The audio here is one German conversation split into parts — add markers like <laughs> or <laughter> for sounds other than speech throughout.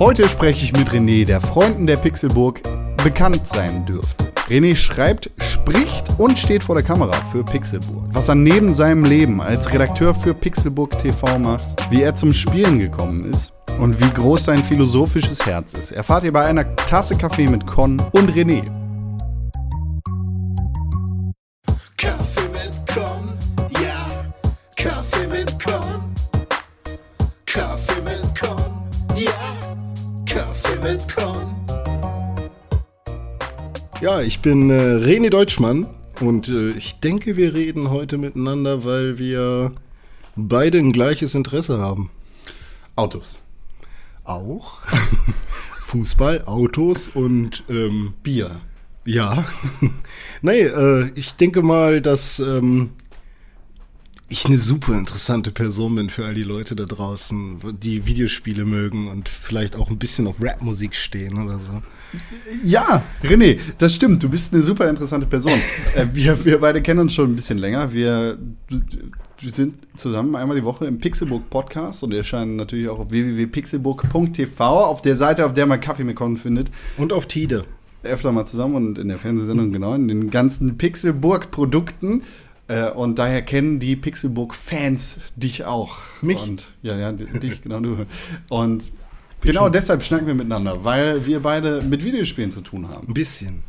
Heute spreche ich mit René, der Freunden der Pixelburg bekannt sein dürfte. René schreibt, spricht und steht vor der Kamera für Pixelburg. Was er neben seinem Leben als Redakteur für Pixelburg TV macht, wie er zum Spielen gekommen ist und wie groß sein philosophisches Herz ist, erfahrt ihr bei einer Tasse Kaffee mit Con und René. Ja, ich bin äh, René Deutschmann und äh, ich denke, wir reden heute miteinander, weil wir beide ein gleiches Interesse haben. Autos. Auch <laughs> Fußball, Autos und ähm, Bier. ja. <laughs> nee, äh, ich denke mal, dass ähm, ich eine super interessante Person bin für all die Leute da draußen, die Videospiele mögen und vielleicht auch ein bisschen auf Rapmusik stehen oder so. Ja, René, das stimmt. Du bist eine super interessante Person. <laughs> äh, wir, wir beide kennen uns schon ein bisschen länger. Wir, wir sind zusammen einmal die Woche im Pixelburg Podcast und erscheinen natürlich auch auf www.pixelburg.tv, auf der Seite, auf der man Kaffee mit Con findet. Und auf Tide. Öfter mal zusammen und in der Fernsehsendung, genau, in den ganzen Pixelburg-Produkten. Äh, und daher kennen die Pixelburg-Fans dich auch. Mich? Und, ja, ja, di- dich, genau du. Und genau deshalb schnacken wir miteinander, weil wir beide mit Videospielen zu tun haben. Ein bisschen.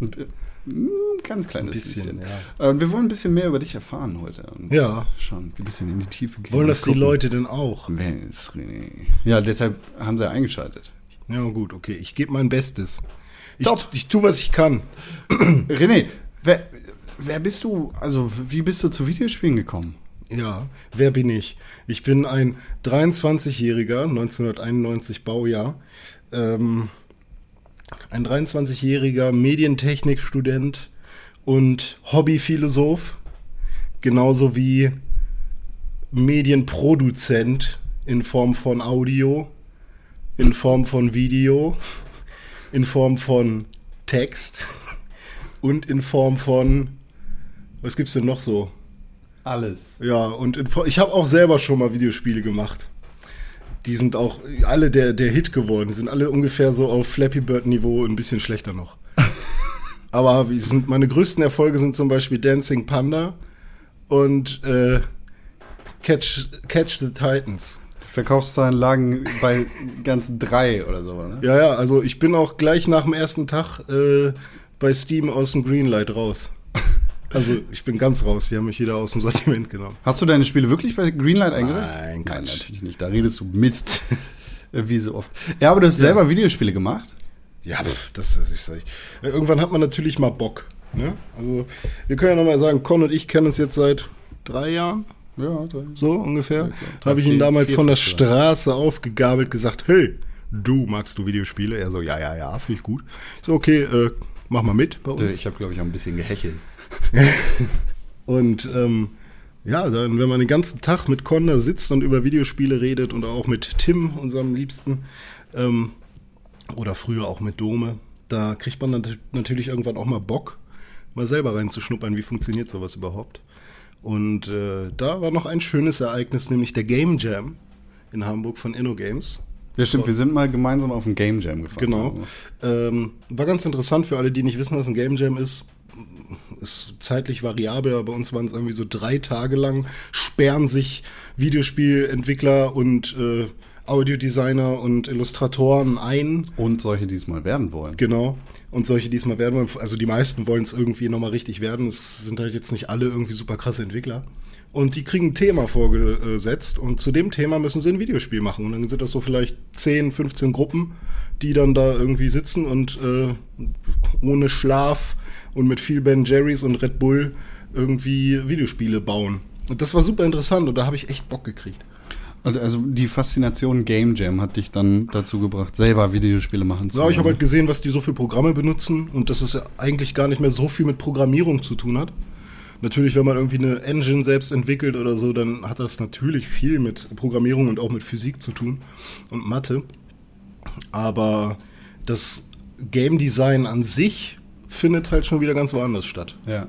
Ein ganz kleines Ein bisschen, bisschen. ja. Und wir wollen ein bisschen mehr über dich erfahren heute. Und Ja. Schon ein bisschen in die Tiefe gehen. Wollen das die Gucken, Leute denn auch? Wer ist René? Ja, deshalb haben sie eingeschaltet. Ja, gut, okay. Ich gebe mein Bestes. Ich, Top. ich tue, was ich kann. René, wer, wer bist du? Also, wie bist du zu Videospielen gekommen? Ja, wer bin ich? Ich bin ein 23-jähriger, 1991 Baujahr, ähm, ein 23-jähriger Medientechnikstudent und Hobbyphilosoph, genauso wie Medienproduzent in Form von Audio, in Form von Video, in Form von Text und in Form von, was gibt's denn noch so? Alles. Ja, und in, ich habe auch selber schon mal Videospiele gemacht. Die sind auch alle der, der Hit geworden. Die sind alle ungefähr so auf Flappy Bird Niveau, ein bisschen schlechter noch. <laughs> Aber sind, meine größten Erfolge sind zum Beispiel Dancing Panda und äh, Catch, Catch the Titans. Verkaufszahlen lagen bei ganzen drei oder so, ne? Ja, ja, also ich bin auch gleich nach dem ersten Tag äh, bei Steam aus dem Greenlight raus. Also ich bin ganz raus, die haben mich wieder aus dem Sortiment genommen. Hast du deine Spiele wirklich bei Greenlight eingereicht? Nein, Nein, natürlich nicht. Da redest du Mist. <laughs> Wie so oft. Ja, aber du hast selber Videospiele gemacht? Ja, pf, das was ich sage. Irgendwann hat man natürlich mal Bock. Ne? Also wir können ja nochmal sagen, Con und ich kennen uns jetzt seit drei Jahren, Ja, so ungefähr. drei, Habe ich ihn damals vier, von der Straße aufgegabelt, gesagt, hey, du magst du Videospiele? Er so, ja, ja, ja, finde ich gut. Ich So, okay, äh, mach mal mit bei uns. Ich habe, glaube ich, auch ein bisschen gehechelt. <laughs> Und ähm, ja, dann, wenn man den ganzen Tag mit Con da sitzt und über Videospiele redet und auch mit Tim, unserem Liebsten, ähm, oder früher auch mit Dome, da kriegt man nat natürlich irgendwann auch mal Bock, mal selber reinzuschnuppern, wie funktioniert sowas überhaupt. Und äh, da war noch ein schönes Ereignis, nämlich der Game Jam in Hamburg von InnoGames. Ja, stimmt. Wir sind mal gemeinsam auf ein Game Jam gefahren. Genau. Ähm, war ganz interessant für alle, die nicht wissen, was ein Game Jam ist. Ist zeitlich variabel, aber bei uns waren es irgendwie so drei Tage lang, sperren sich Videospielentwickler und äh, Audiodesigner und Illustratoren ein. Und solche, die es mal werden wollen. Genau. Und solche, die es mal werden wollen, also die meisten wollen es irgendwie nochmal richtig werden. Es sind halt jetzt nicht alle irgendwie super krasse Entwickler. Und die kriegen ein Thema vorgesetzt und zu dem Thema müssen sie ein Videospiel machen. Und dann sind das so vielleicht 10, 15 Gruppen, die dann da irgendwie sitzen und äh, ohne Schlaf und mit viel Ben Jerry's und Red Bull irgendwie Videospiele bauen. Und das war super interessant und da habe ich echt Bock gekriegt. Und Also die Faszination Game Jam hat dich dann dazu gebracht, selber Videospiele machen zu Ja, ich habe halt gesehen, was die so für Programme benutzen und dass es ja eigentlich gar nicht mehr so viel mit Programmierung zu tun hat. Natürlich, wenn man irgendwie eine Engine selbst entwickelt oder so, dann hat das natürlich viel mit Programmierung und auch mit Physik zu tun und Mathe. Aber das Game Design an sich findet halt schon wieder ganz woanders statt. Ja.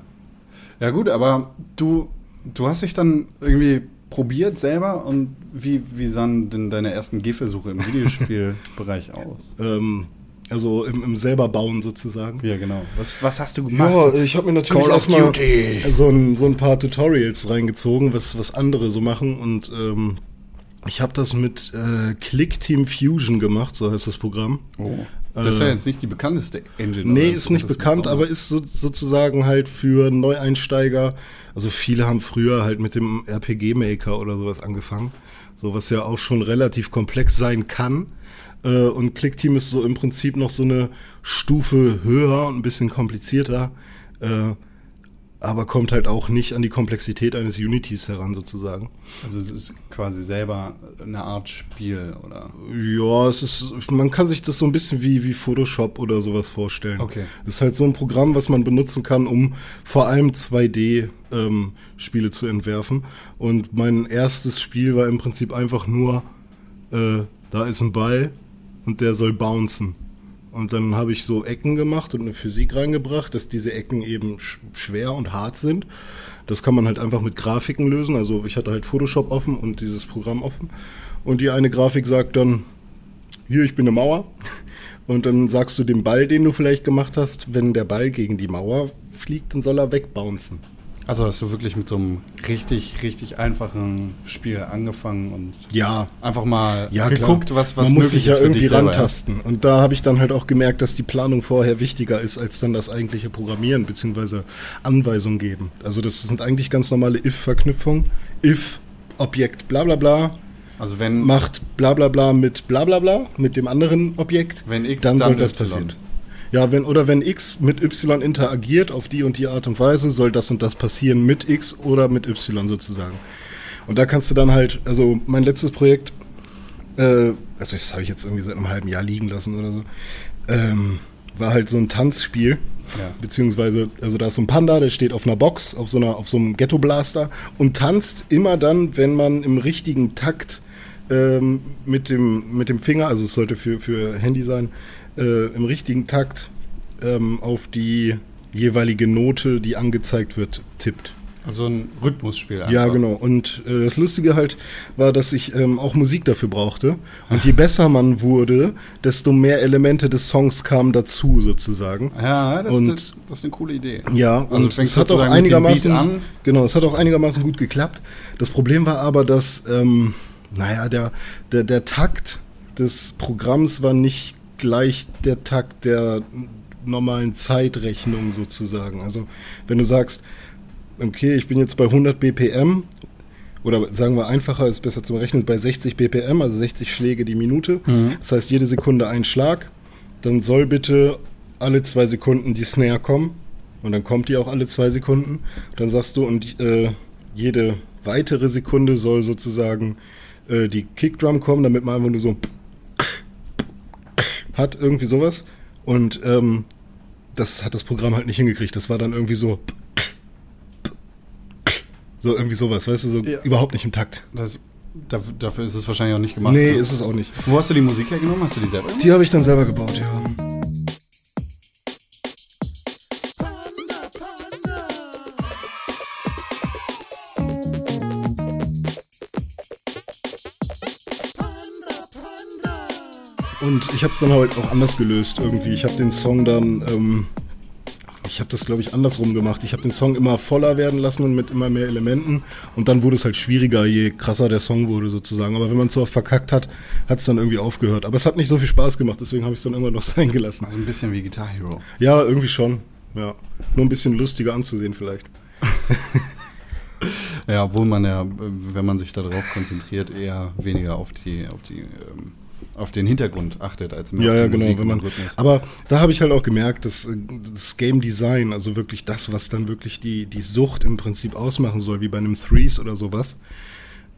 Ja gut, aber du, du hast dich dann irgendwie probiert selber und wie, wie sahen denn deine ersten Gehversuche im Videospielbereich <laughs> aus? Ähm, also im, im selber bauen sozusagen. Ja, genau. Was, was hast du Ja, ich habe mir natürlich erstmal so ein, so ein paar Tutorials reingezogen, was, was andere so machen. Und ähm, ich habe das mit äh, Click Team Fusion gemacht, so heißt das Programm. Oh. Das ist ja jetzt nicht die bekannteste Engine. Nee, ist nicht bekannt, aber ist so, sozusagen halt für Neueinsteiger. Also viele haben früher halt mit dem RPG-Maker oder sowas angefangen. So was ja auch schon relativ komplex sein kann. Äh, Und Clickteam ist so im Prinzip noch so eine Stufe höher und ein bisschen komplizierter. Aber kommt halt auch nicht an die Komplexität eines Unities heran, sozusagen. Also es ist quasi selber eine Art Spiel, oder? Ja, es ist, man kann sich das so ein bisschen wie, wie Photoshop oder sowas vorstellen. Okay. Das ist halt so ein Programm, was man benutzen kann, um vor allem 2D-Spiele zu entwerfen. Und mein erstes Spiel war im Prinzip einfach nur, äh, da ist ein Ball und der soll bouncen. Und dann habe ich so Ecken gemacht und eine Physik reingebracht, dass diese Ecken eben sch schwer und hart sind. Das kann man halt einfach mit Grafiken lösen. Also ich hatte halt Photoshop offen und dieses Programm offen. Und die eine Grafik sagt dann, hier, ich bin eine Mauer. <laughs> Und dann sagst du dem Ball, den du vielleicht gemacht hast, wenn der Ball gegen die Mauer fliegt, dann soll er wegbouncen. Also hast du wirklich mit so einem richtig, richtig einfachen Spiel angefangen und Ja, einfach mal ja, geguckt, klar. was, was Man muss sich ja irgendwie rantasten. Und da habe ich dann halt auch gemerkt, dass die Planung vorher wichtiger ist, als dann das eigentliche Programmieren bzw. Anweisungen geben. Also das sind eigentlich ganz normale if-Verknüpfungen. If, Objekt, bla bla bla, Also wenn, macht bla bla bla mit bla bla bla, mit dem anderen Objekt, Wenn X, dann, dann soll das passieren. Ja, wenn, oder wenn X mit Y interagiert auf die und die Art und Weise, soll das und das passieren mit X oder mit Y sozusagen. Und da kannst du dann halt, also mein letztes Projekt, äh, also das habe ich jetzt irgendwie seit einem halben Jahr liegen lassen oder so, ähm, war halt so ein Tanzspiel. Ja. Beziehungsweise, also da ist so ein Panda, der steht auf einer Box, auf so, einer, auf so einem Ghetto-Blaster und tanzt immer dann, wenn man im richtigen Takt ähm, mit, dem, mit dem Finger, also es sollte für, für Handy sein, äh, im richtigen Takt ähm, auf die jeweilige Note, die angezeigt wird, tippt. also ein Rhythmusspiel einfach. Ja, genau. Und äh, das Lustige halt war, dass ich ähm, auch Musik dafür brauchte. Und je besser man wurde, desto mehr Elemente des Songs kamen dazu, sozusagen. Ja, das, Und- das, das ist eine coole Idee. Ja, Also und es hat auch einigermaßen, an. genau, es hat auch einigermaßen gut geklappt. Das Problem war aber, dass, ähm, naja, der, der, der Takt des Programms war nicht gleich der Takt der normalen Zeitrechnung sozusagen. Also wenn du sagst, okay, ich bin jetzt bei 100 BPM oder sagen wir einfacher, ist besser zum Rechnen, bei 60 BPM, also 60 Schläge die Minute. Das heißt, jede Sekunde ein Schlag. Dann soll bitte alle zwei Sekunden die Snare kommen. Und dann kommt die auch alle zwei Sekunden. Dann sagst du, und äh, jede weitere Sekunde soll sozusagen äh, die Kickdrum kommen, damit man einfach nur so hat, irgendwie sowas. Und ähm, das hat das Programm halt nicht hingekriegt. Das war dann irgendwie so. So, irgendwie sowas, weißt du, so Ja. überhaupt nicht im Takt. Das, dafür, ist es wahrscheinlich auch nicht gemacht. Nee, ne? ist es auch nicht. Wo hast du die Musik hergenommen? Hast du die selber gemacht? Die habe ich dann selber gebaut, ja. Und ich habe es dann halt auch anders gelöst irgendwie. Ich habe den Song dann, ähm, ich habe das glaube ich andersrum gemacht. Ich habe den Song immer voller werden lassen und mit immer mehr Elementen. Und dann wurde es halt schwieriger, je krasser der Song wurde sozusagen. Aber wenn man es so oft verkackt hat, hat es dann irgendwie aufgehört. Aber es hat nicht so viel Spaß gemacht, deswegen habe ich es dann immer noch <laughs> sein gelassen. Also ein bisschen wie Guitar Hero. Ja, irgendwie schon. Ja. Nur ein bisschen lustiger anzusehen vielleicht. <laughs> Ja, obwohl man ja, wenn man sich darauf konzentriert, eher weniger auf die, auf die, ähm, auf den Hintergrund achtet, als mehr Ja, ja, genau. Musik Wenn man, aber da habe ich halt auch gemerkt, dass äh, das Game Design, also wirklich das, was dann wirklich die, die Sucht im Prinzip ausmachen soll, wie bei einem Threes oder sowas,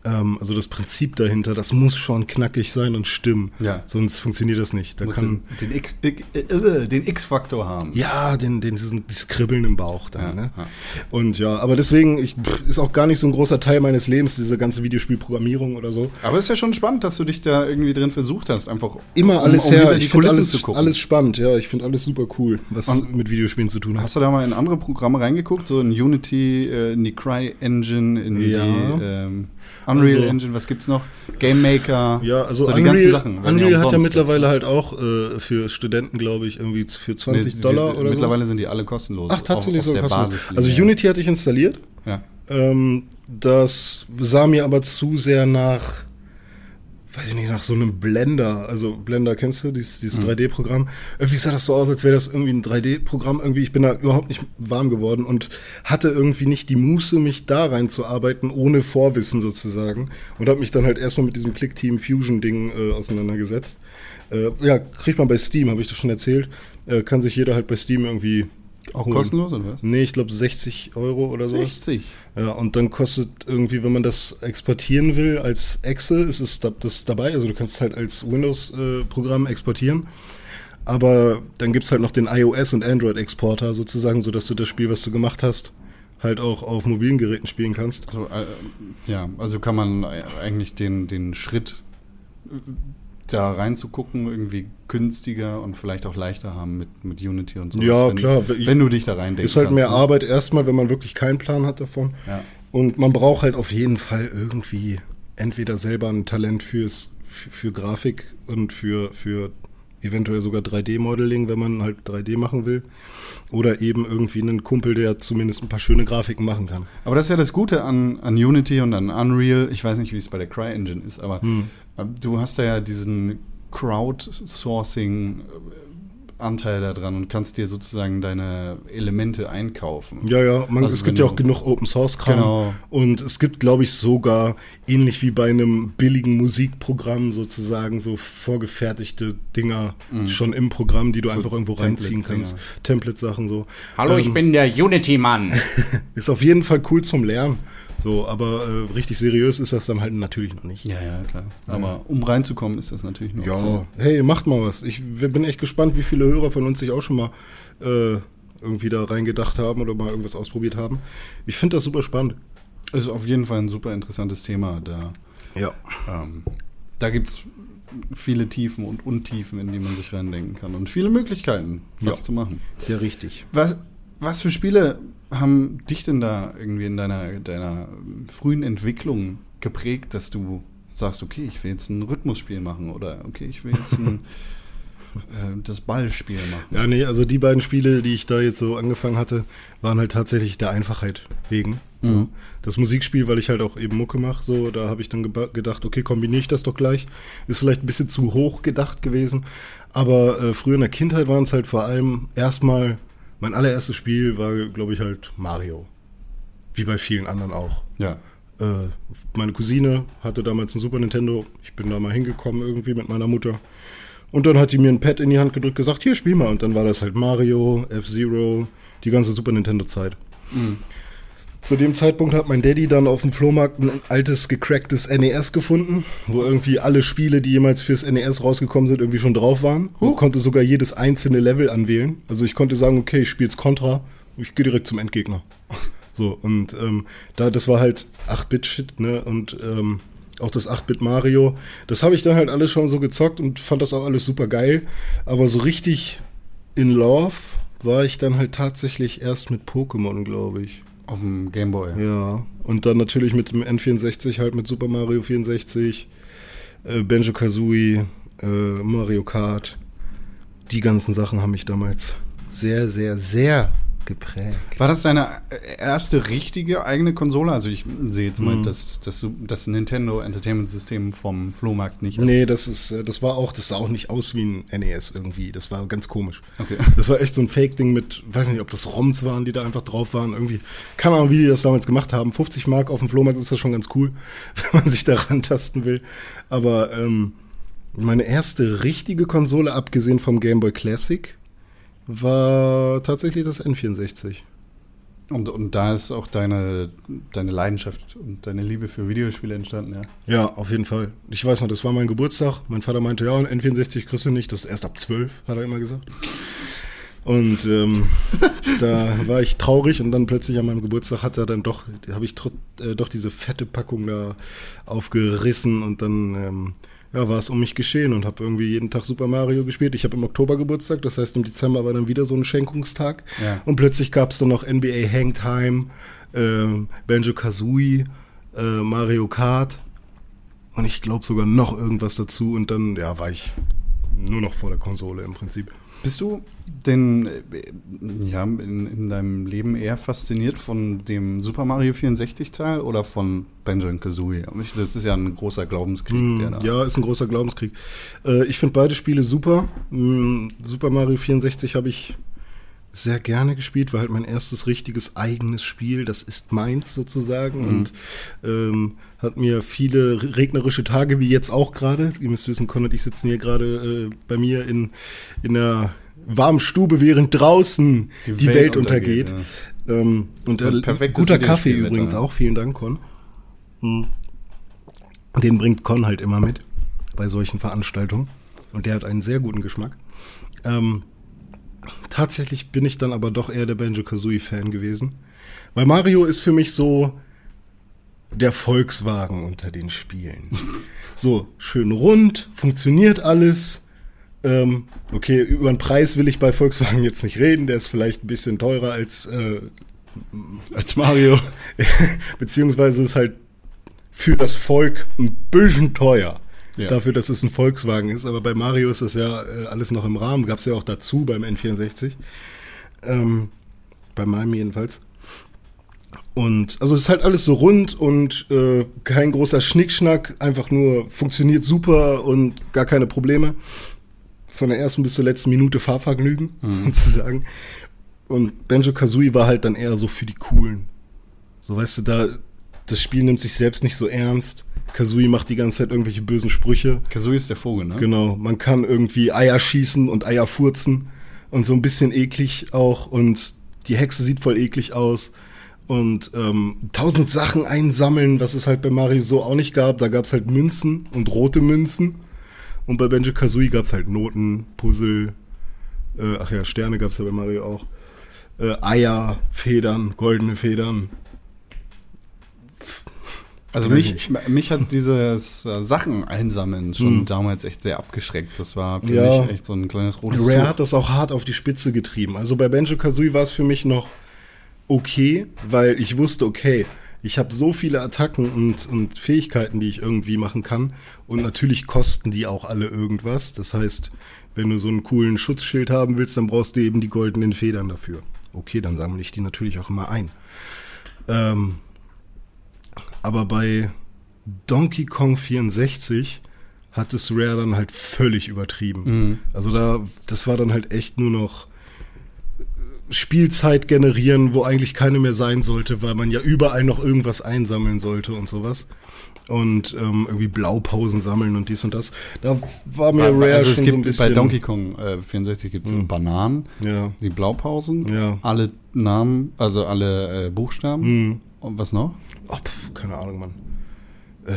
ähm, also das Prinzip dahinter, das muss schon knackig sein und stimmen. Ja. Sonst funktioniert das nicht. Da kann, den, X- äh, den X-Faktor haben. ja, den, den, diesen, dieses Kribbeln im Bauch dann, Ja, ne? ja. Und ja, aber deswegen, ich, pff, ist auch gar nicht so ein großer Teil meines Lebens, diese ganze Videospielprogrammierung oder so. Aber es ist ja schon spannend, dass du dich da irgendwie drin versucht hast, einfach Immer um- alles um her. Ich finde alles, alles spannend, ja. Ich finde alles super cool, was Und- mit Videospielen zu tun hat. Hast du da mal in andere Programme reingeguckt, so in Unity, äh, in die Cry Engine, in Ja. die ähm, Unreal Also- Engine, was gibt's noch? Game Maker. Ja, also so die Unreal, ganzen Sachen. Unreal hat ja mittlerweile halt auch äh, für Studenten, glaube ich, irgendwie für jetzt. 20 Nee, Dollar die- oder so. Mittlerweile sind die alle kostenlos. Ach, tatsächlich auf, so auf der kostenlos. Also ja. Unity hatte ich installiert. Ja. Ähm, das sah mir aber zu sehr nach, weiß ich nicht, nach so einem Blender. Also Blender kennst du, dieses, dieses 3D-Programm. Irgendwie sah das so aus, als wäre das irgendwie ein 3D-Programm. Irgendwie, ich bin da überhaupt nicht warm geworden und hatte irgendwie nicht die Muße, mich da reinzuarbeiten, ohne Vorwissen sozusagen. Und habe mich dann halt erstmal mit diesem Click-Team Fusion-Ding äh, auseinandergesetzt. Äh, ja, kriegt man bei Steam, habe ich das schon erzählt. Äh, kann sich jeder halt bei Steam irgendwie Auch holen. kostenlos oder was? Nee, ich glaube 60 Euro oder so. 60. Ja, und dann kostet irgendwie, wenn man das exportieren will als Exe, ist es da, das dabei. Also du kannst halt als Windows-Programm exportieren. Aber dann gibt's halt noch den iOS- und Android-Exporter sozusagen, sodass du das Spiel, was du gemacht hast, halt auch auf mobilen Geräten spielen kannst. Also, äh, ja, also kann man eigentlich den, den Schritt äh, da reinzugucken irgendwie günstiger und vielleicht auch leichter haben mit, mit Unity und so. Ja, wenn, klar. Wenn du dich da reindenkst. Ist halt mehr Arbeit erstmal, wenn man wirklich keinen Plan hat davon. Ja. Und man braucht halt auf jeden Fall irgendwie entweder selber ein Talent fürs, für, für Grafik und für, für eventuell sogar 3D-Modeling, wenn man halt 3D machen will. Oder eben irgendwie einen Kumpel, der zumindest ein paar schöne Grafiken machen kann. Aber das ist ja das Gute an, an Unity und an Unreal. Ich weiß nicht, wie es bei der CryEngine ist, aber Hm. äh, du hast da ja diesen Crowdsourcing-Anteil da dran und kannst dir sozusagen deine Elemente einkaufen. Ja, ja, man, Also es gibt ja auch genug Open Source Kram. Genau. Und es gibt, glaube ich, sogar ähnlich wie bei einem billigen Musikprogramm sozusagen so vorgefertigte Dinger schon im Programm, die du einfach irgendwo Mhm. Template- reinziehen kannst. Template-Sachen so. Hallo, ich Ähm, bin der Unity-Mann. <laughs> Ist auf jeden Fall cool zum Lernen. So, aber äh, richtig seriös ist das dann halt natürlich noch nicht. Ja, ja, klar. Aber um reinzukommen, ist das natürlich nur. Ja, hey, macht mal was. Ich bin echt gespannt, wie viele Hörer von uns sich auch schon mal äh, irgendwie da reingedacht haben oder mal irgendwas ausprobiert haben. Ich finde das super spannend. Ist auf jeden Fall ein super interessantes Thema. Da, Ja. ähm, da gibt es viele Tiefen und Untiefen, in die man sich reindenken kann. Und viele Möglichkeiten, was Ja. zu machen. Sehr richtig. Was, was für Spiele haben dich denn da irgendwie in deiner, deiner frühen Entwicklung geprägt, dass du sagst, okay, ich will jetzt ein Rhythmusspiel machen oder okay, ich will jetzt ein, <laughs> äh, das Ballspiel machen? Ja, nee, also die beiden Spiele, die ich da jetzt so angefangen hatte, waren halt tatsächlich der Einfachheit wegen. So. Mhm. Das Musikspiel, weil ich halt auch eben Mucke mache, so, da habe ich dann gedacht, okay, kombiniere ich das doch gleich. Ist vielleicht ein bisschen zu hoch gedacht gewesen. Aber äh, früher in der Kindheit waren es halt vor allem erstmal, mein allererstes Spiel war, glaube ich, halt Mario. Wie bei vielen anderen auch. Ja. Äh, meine Cousine hatte damals ein Super Nintendo. Ich bin da mal hingekommen irgendwie mit meiner Mutter. Und dann hat die mir ein Pad in die Hand gedrückt, gesagt, hier, spiel mal. Und dann war das halt Mario, F-Zero, die ganze Super Nintendo-Zeit. Zu dem Zeitpunkt hat mein Daddy dann auf dem Flohmarkt ein altes, gecracktes NES gefunden, wo irgendwie alle Spiele, die jemals fürs NES rausgekommen sind, irgendwie schon drauf waren. Man konnte sogar jedes einzelne Level anwählen. Also ich konnte sagen, okay, ich spiele jetzt Contra, ich gehe direkt zum Endgegner. <laughs> So, und ähm, da, das war halt 8-Bit-Shit, ne? Und ähm, auch das 8-Bit Mario. Das habe ich dann halt alles schon so gezockt und fand das auch alles super geil. Aber so richtig in Love war ich dann halt tatsächlich erst mit Pokémon, glaube ich. Auf dem Gameboy. Ja. Und dann natürlich mit dem N64, halt mit Super Mario 64, äh, Banjo Kazooie, äh, Mario Kart. Die ganzen Sachen haben mich damals sehr, sehr, sehr geprägt. War das deine erste richtige eigene Konsole? Also ich sehe jetzt mal das, das, das Nintendo Entertainment System vom Flohmarkt nicht. als- Nee, das ist, äh, das war auch, das sah auch nicht aus wie ein NES irgendwie. Das war ganz komisch. Okay. Das war echt so ein Fake-Ding mit, weiß nicht, ob das ROMs waren, die da einfach drauf waren. Irgendwie, keine Ahnung, wie die das damals gemacht haben. 50 Mark auf dem Flohmarkt ist das schon ganz cool, <laughs> wenn man sich da rantasten will. Aber ähm, meine erste richtige Konsole, abgesehen vom Game Boy Classic, war tatsächlich das N64. Und, und da ist auch deine, deine Leidenschaft und deine Liebe für Videospiele entstanden, ja? Ja, auf jeden Fall. Ich weiß noch, das war mein Geburtstag. Mein Vater meinte, ja, ein N64 kriegst du nicht, das ist erst ab 12, hat er immer gesagt. Und ähm, <laughs> da war ich traurig und dann plötzlich an meinem Geburtstag hat er dann doch, habe ich tr- äh, doch diese fette Packung da aufgerissen und dann ähm, ja, war es um mich geschehen und habe irgendwie jeden Tag Super Mario gespielt. Ich habe im Oktober Geburtstag, das heißt im Dezember war dann wieder so ein Schenkungstag. Ja. Und plötzlich gab es dann noch NBA Hangtime, ähm, Banjo Kazooie, äh, Mario Kart und ich glaube sogar noch irgendwas dazu und dann ja war ich nur noch vor der Konsole im Prinzip. Bist du denn äh, ja, in, in deinem Leben eher fasziniert von dem Super Mario 64 Teil oder von Banjo Kazooie? Das ist ja ein großer Glaubenskrieg, der da. Hm, Ja, ist ein großer Glaubenskrieg. Äh, ich finde beide Spiele super. Mm, Super Mario 64 habe ich sehr gerne gespielt, war halt mein erstes richtiges eigenes Spiel. Das ist meins sozusagen und ähm, hat mir viele regnerische Tage, wie jetzt auch gerade. Ihr müsst wissen, Con und ich sitzen hier gerade äh, bei mir in, in einer warmen Stube, während draußen die, Die Welt, Welt untergeht. untergeht, Ähm, und äh, guter Kaffee übrigens auch. Vielen Dank, Con. Hm. Den bringt Con halt immer mit bei solchen Veranstaltungen. Und der hat einen sehr guten Geschmack. Ähm, tatsächlich bin ich dann aber doch eher der Banjo-Kazooie-Fan gewesen. Weil Mario ist für mich so der Volkswagen unter den Spielen. <laughs> so, schön rund, funktioniert alles. Ähm, okay, über den Preis will ich bei Volkswagen jetzt nicht reden. Der ist vielleicht ein bisschen teurer als äh, Als Mario. <laughs> beziehungsweise ist halt für das Volk ein bisschen teuer. Ja. Dafür, dass es ein Volkswagen ist. Aber bei Mario ist das ja äh, alles noch im Rahmen. Gab es ja auch dazu beim N64. Ähm, bei meinem jedenfalls. Und also es ist halt alles so rund und äh, kein großer Schnickschnack, einfach nur funktioniert super und gar keine Probleme. Von der ersten bis zur letzten Minute Fahrvergnügen, <laughs> sozusagen. Und Banjo Kazooie war halt dann eher so für die Coolen. So weißt du, da das Spiel nimmt sich selbst nicht so ernst. Kazooie macht die ganze Zeit irgendwelche bösen Sprüche. Kazooie ist der Vogel, ne? Genau, man kann irgendwie Eier schießen und Eier furzen und so ein bisschen eklig auch und die Hexe sieht voll eklig aus und ähm, tausend Sachen einsammeln, was es halt bei Mario so auch nicht gab. Da gab es halt Münzen und rote Münzen und bei Banjo Kazooie gab es halt Noten, Puzzle, äh, ach ja, Sterne gab es ja bei Mario auch, äh, Eier, Federn, goldene Federn. Also mich, mich hat dieses äh, Sachen einsammeln schon damals echt sehr abgeschreckt. Das war für. Ja. mich echt so ein kleines rotes Rare Tuch. hat das auch hart auf die Spitze getrieben. Also bei Banjo Kazooie war es für mich noch okay, weil ich wusste, okay, ich habe so viele Attacken und, und Fähigkeiten, die ich irgendwie machen kann. Und natürlich kosten die auch alle irgendwas. Das heißt, wenn du so einen coolen Schutzschild haben willst, dann brauchst du eben die goldenen Federn dafür. Okay, dann sammle ich die natürlich auch immer ein. Ähm, aber bei Donkey Kong 64 hat es Rare dann halt völlig übertrieben. Also da, das war dann halt echt nur noch Spielzeit generieren, wo eigentlich keine mehr sein sollte, weil man ja überall noch irgendwas einsammeln sollte und sowas. Und ähm, irgendwie Blaupausen sammeln und dies und das. Da war mir Rare also es schon gibt so ein bisschen. bei Donkey Kong äh, 64 gibt es Bananen, Ja. die Blaupausen, Ja. alle Namen, also alle äh, Buchstaben. Hm. Und was noch? Ach, pf, keine Ahnung, Mann. Äh,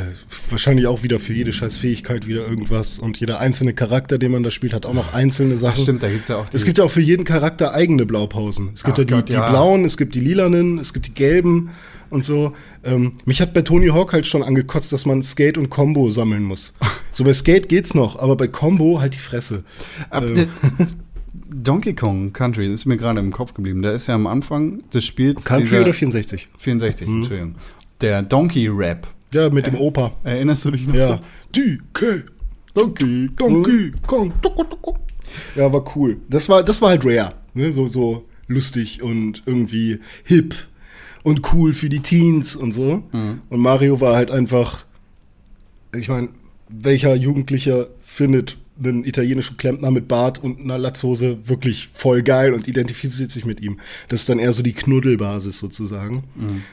wahrscheinlich auch wieder für jede scheiß Fähigkeit wieder irgendwas. Und jeder einzelne Charakter, den man da spielt, hat auch noch einzelne Sachen. stimmt, da gibt's ja auch die- Es gibt ja auch für jeden Charakter eigene Blaupausen. Es gibt Ach ja die, Gott, die ja. blauen, es gibt die lilanen, es gibt die gelben und so. Ähm, mich hat bei Tony Hawk halt schon angekotzt, dass man Skate und Combo sammeln muss. <laughs> So bei Skate geht's noch, aber bei Combo halt die Fresse. Ab, Ähm, äh, <laughs> Donkey Kong Country das ist mir gerade im Kopf geblieben. Der ist ja am Anfang des Spiels. Country oder 64? 64, Entschuldigung. Der Donkey Rap. Ja, mit dem Opa. Erinnerst du dich noch? Ja. DK. Donkey Donkey Kong. Ja, war cool. Das war, das war halt rare. Ne? So, so lustig und irgendwie hip und cool für die Teens und so. Und Mario war halt einfach, ich meine, welcher Jugendlicher findet einen italienischen Klempner mit Bart und einer Latzhose wirklich voll geil und identifiziert sich mit ihm. Das ist dann eher so die Knuddelbasis sozusagen,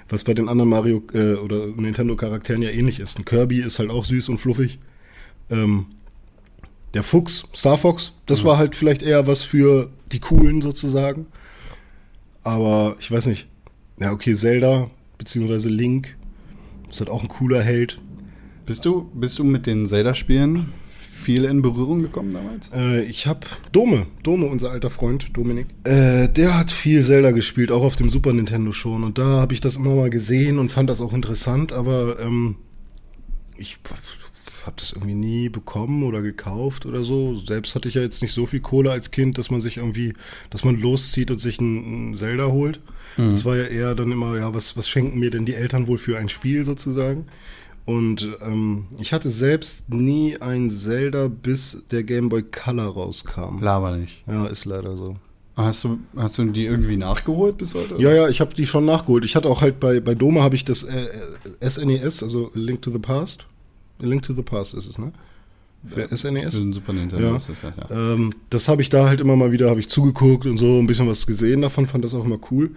was bei den anderen Mario äh, oder Nintendo-Charakteren ja ähnlich ist. Ein Kirby ist halt auch süß und fluffig. Ähm, der Fuchs, Star Fox, das war halt vielleicht eher was für die Coolen sozusagen. Aber ich weiß nicht. Ja, okay, Zelda beziehungsweise Link ist halt auch ein cooler Held. Bist du, bist du mit den Zelda-Spielen viel in Berührung gekommen damals? Äh, ich hab Dome, Dome, unser alter Freund Dominik. Äh, der hat viel Zelda gespielt, auch auf dem Super Nintendo schon. Und da habe ich das immer mal gesehen und fand das auch interessant, aber ähm, ich habe das irgendwie nie bekommen oder gekauft oder so. Selbst hatte ich ja jetzt nicht so viel Kohle als Kind, dass man sich irgendwie, dass man loszieht und sich ein, ein Zelda holt. Das war ja eher dann immer, ja, was, was schenken mir denn die Eltern wohl für ein Spiel sozusagen? Und ähm, ich hatte selbst nie ein Zelda, bis der Game Boy Color rauskam. Laber nicht. Ja, ist leider so. Hast du, hast du die irgendwie nachgeholt bis heute? Ja, ja, ich habe die schon nachgeholt. Ich hatte auch halt bei, bei Doma habe ich das äh, äh, SNES, also Link to the Past. Link to the Past ist es, ne? Für SNES? Für den Super Nintendo Ja. ist das, ja. ja. Ähm, das habe ich da halt immer mal wieder, habe ich zugeguckt und so ein bisschen was gesehen davon, fand das auch immer cool.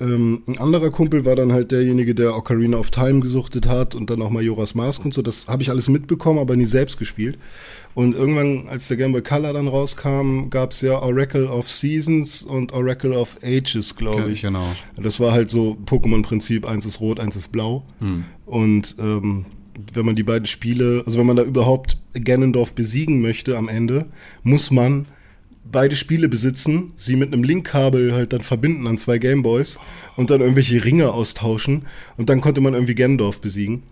Ähm, ein anderer Kumpel war dann halt derjenige, der Ocarina of Time gesuchtet hat und dann auch Majora's Mask und so. Das habe ich alles mitbekommen, aber nie selbst gespielt. Und irgendwann, als der Game Boy Color dann rauskam, gab es ja Oracle of Seasons und Oracle of Ages, glaube ich. Genau. Das war halt so Pokémon-Prinzip, eins ist rot, eins ist blau. Und ähm, wenn man die beiden Spiele, also wenn man da überhaupt Ganondorf besiegen möchte am Ende, muss man beide Spiele besitzen, sie mit einem Linkkabel halt dann verbinden an zwei Gameboys und dann irgendwelche Ringe austauschen und dann konnte man irgendwie Ganondorf besiegen.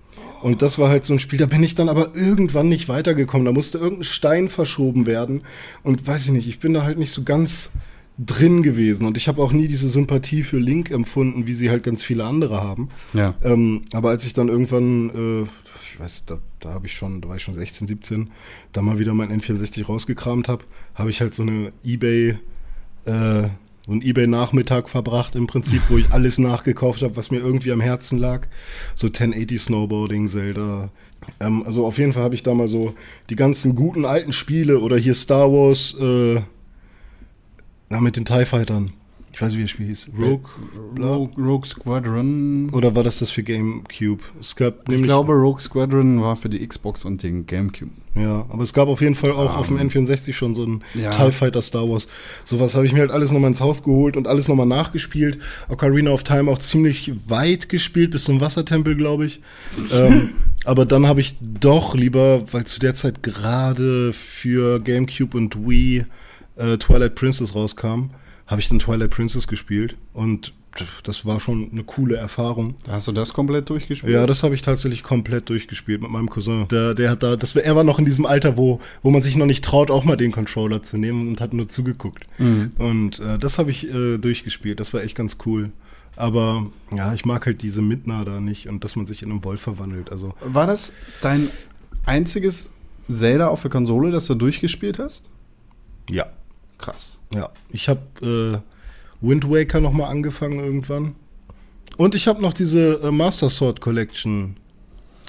Und das war halt so ein Spiel, da bin ich dann aber irgendwann nicht weitergekommen. Da musste irgendein Stein verschoben werden. Und weiß ich nicht, ich bin da halt nicht so ganz drin gewesen. Und ich habe auch nie diese Sympathie für Link empfunden, wie sie halt ganz viele andere haben. Ja. Ähm, aber als ich dann irgendwann, äh, ich weiß, da, da habe ich schon, da war ich schon 16, 17, da mal wieder mein N64 rausgekramt habe, habe ich halt so eine Ebay, äh, so einen Ebay-Nachmittag verbracht im Prinzip, wo ich alles nachgekauft habe, was mir irgendwie am Herzen lag. So 1080 Snowboarding, Zelda. Ähm, also auf jeden Fall habe ich da mal so die ganzen guten alten Spiele oder hier Star Wars, äh, na, mit den TIE Fightern. Ich weiß nicht, wie das Spiel hieß. Rogue? Rogue, Rogue Squadron. Oder war das das für GameCube? Es gab Ich glaube, Rogue Squadron war für die Xbox und den Gamecube. ja, aber es gab auf jeden Fall auch auf dem N64 schon so ein Ja. TIE Fighter Star Wars. Sowas habe ich mir halt alles nochmal ins Haus geholt und alles nochmal nachgespielt. Ocarina of Time auch ziemlich weit gespielt, bis zum Wassertempel, glaube ich. <laughs> ähm, aber dann habe ich doch lieber, weil zu der Zeit gerade für GameCube und Wii äh, Twilight Princess rauskam, habe ich dann Twilight Princess gespielt und das war schon eine coole Erfahrung. Hast du das komplett durchgespielt? Ja, das habe ich tatsächlich komplett durchgespielt mit meinem Cousin. Der, der hat da, das er war noch in diesem Alter, wo, wo man sich noch nicht traut, auch mal den Controller zu nehmen und hat nur zugeguckt. Und äh, das habe ich äh, durchgespielt. Das war echt ganz cool. Aber ja, ich mag halt diese Midna da nicht und dass man sich in einen Wolf verwandelt. Also War das dein einziges Zelda auf der Konsole, das du durchgespielt hast? ja, Krass. ja. Ich habe äh, Wind Waker noch mal angefangen irgendwann. Und ich habe noch diese äh, Master Sword Collection.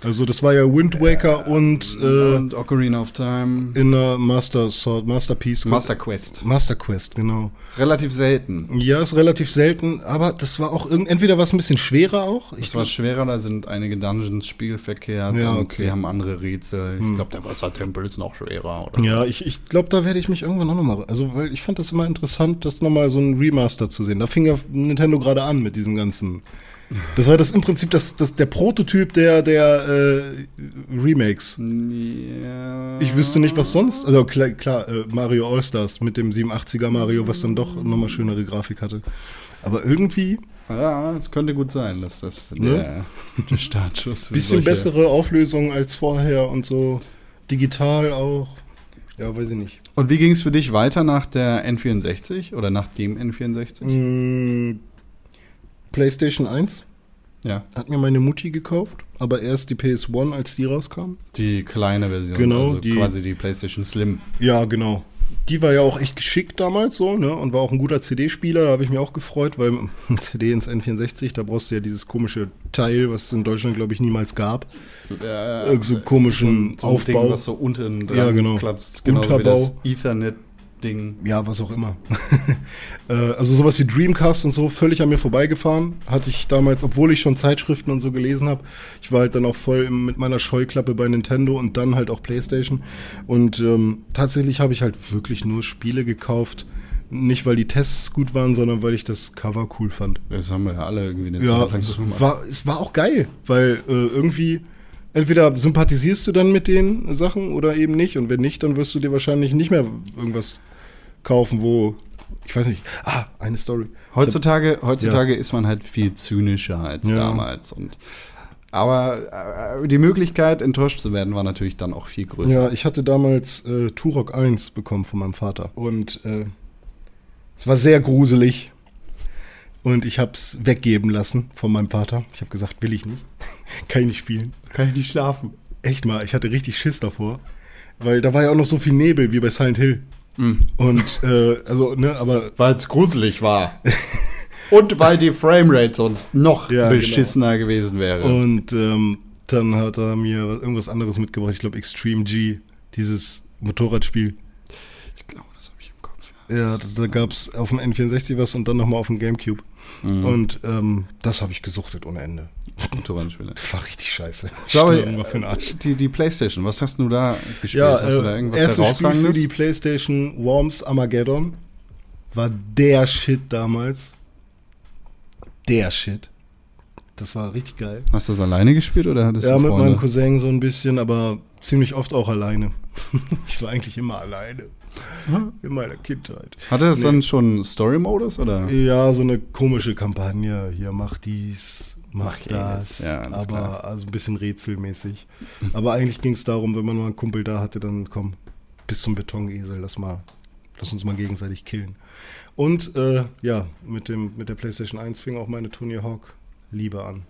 Also das war ja Wind Waker und äh, und Ocarina of Time. in der Master Sword, Masterpiece. Master Quest. Master Quest, genau. Ist relativ selten. Ja, ist relativ selten, aber das war auch irgend, entweder war es ein bisschen schwerer auch. Es war schwerer, da sind einige Dungeons spielverkehrt Ja, und okay. die haben andere Rätsel. Ich glaube, der Wassertempel ist noch schwerer. Oder ja, ich, ich glaube, da werde ich mich irgendwann auch nochmal, also weil ich fand das immer interessant, das nochmal so ein Remaster zu sehen. Da fing ja Nintendo gerade an mit diesen ganzen. Das war das im Prinzip das, das, der Prototyp der, der äh, Remakes. Ja. Ich wüsste nicht, was sonst. Also klar, klar äh, Mario All-Stars mit dem 87er Mario, was dann doch nochmal schönere Grafik hatte. Aber irgendwie Ja, es könnte gut sein, dass das der, der Startschuss bisschen bessere Auflösung als vorher und so. Digital auch. Ja, weiß ich nicht. Und wie ging es für dich weiter nach der N64 oder nach dem N64? Mm, PlayStation 1 Ja, hat mir meine Mutti gekauft, aber erst die PS1, als die rauskam. die kleine Version. Genau, also die- quasi die PlayStation Slim. Ja, genau. Die war ja auch echt geschickt damals so, ne? Und war auch ein guter CD-Spieler, da habe ich mich auch gefreut, weil <laughs> ein CD ins N64, da brauchst du ja dieses komische Teil, was es in Deutschland, glaube ich, niemals gab. Irgend so komischen so ein Aufbau. Ding, was so unten dran Ja, genau. Genau Unterbau. wie das Ethernet-Ding. Ja, was auch immer. <laughs> äh, also sowas wie Dreamcast und so völlig an mir vorbeigefahren. Hatte ich damals, obwohl ich schon Zeitschriften und so gelesen habe. Ich war halt dann auch voll mit meiner Scheuklappe bei Nintendo und dann halt auch Playstation. Und ähm, tatsächlich habe ich halt wirklich nur Spiele gekauft. Nicht, weil die Tests gut waren, sondern weil ich das Cover cool fand. Das haben wir ja alle irgendwie eine Ja, Zeit lang es so gemacht. war, es war auch geil, weil äh, irgendwie entweder sympathisierst du dann mit den Sachen oder eben nicht. Und wenn nicht, dann wirst du dir wahrscheinlich nicht mehr irgendwas kaufen, wo, ich weiß nicht, ah, eine Story. Heutzutage, heutzutage ist man halt viel zynischer als Ja. damals. Und Aber äh, die Möglichkeit, enttäuscht zu werden, war natürlich dann auch viel größer. Ja, ich hatte damals äh, Turok 1 bekommen von meinem Vater. Und äh, es war sehr gruselig. Und ich habe es weggeben lassen von meinem Vater. Ich habe gesagt, will ich nicht. <laughs> Kann ich nicht spielen. Kann ich nicht schlafen. Echt mal, ich hatte richtig Schiss davor. Weil da war ja auch noch so viel Nebel wie bei Silent Hill. Mhm. Und, äh, also, ne, aber <laughs> Weil es gruselig war. Und weil die Framerate sonst noch Ja, beschissener gewesen wäre. Und ähm, dann hat er mir was, irgendwas anderes mitgebracht. Ich glaube Extreme G, dieses Motorradspiel. ich glaube, das habe ich im Kopf. Ja, da, gab es auf dem N64 was und dann nochmal auf dem Gamecube. Mhm. Und ähm, das habe ich gesuchtet ohne Ende. Motorradspiele. Das war richtig scheiße. <laughs> Stimmung war für den Arsch. die, die Playstation, was hast du da gespielt? Ja, hast du da äh, irgendwas erstes Spiel für die PlayStation Worms Armageddon war der Shit damals. Der Shit. Das war richtig geil. Hast du das alleine gespielt oder hattest Ja, du mit Freunde? meinem Cousin so ein bisschen, aber ziemlich oft auch alleine. <laughs> ich war eigentlich immer alleine. In meiner Kindheit. Hatte das Nee. dann schon Story-Modus oder? Ja, so eine komische Kampagne. Hier, mach dies, mach, Mach das. Ja, aber klar. also ein bisschen rätselmäßig. aber eigentlich ging es darum, wenn man mal einen Kumpel da hatte, dann komm, bis zum Betonesel, lass mal, lass uns mal gegenseitig killen. Und äh, ja, mit, dem, mit der PlayStation 1 fing auch meine Tony Hawk Liebe an.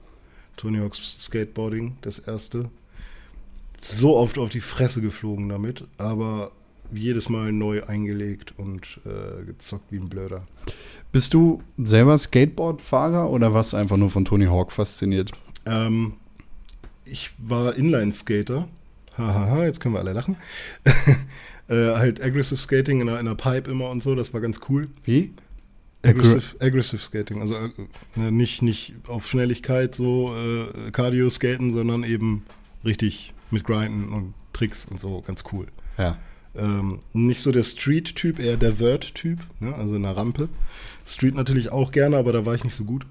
Tony Hawk's Skateboarding, das erste. So oft auf die Fresse geflogen damit, aber jedes Mal neu eingelegt und äh, gezockt wie ein Blöder. Bist du selber Skateboardfahrer oder warst du einfach nur von Tony Hawk fasziniert? Ähm, ich war Inline-Skater. Hahaha, <laughs> jetzt können wir alle lachen. <laughs> äh, halt Aggressive Skating in einer, in einer Pipe immer und so, das war ganz cool. Wie? Aggressive, aggressive Skating, also äh, ne, nicht, nicht auf Schnelligkeit so äh, Cardio-Skaten, sondern eben richtig mit Grinden und Tricks und so, ganz cool. Ja. Ähm, nicht so der Street-Typ, eher der Vert-Typ, ne? also in der Rampe. Street natürlich auch gerne, aber da war ich nicht so gut.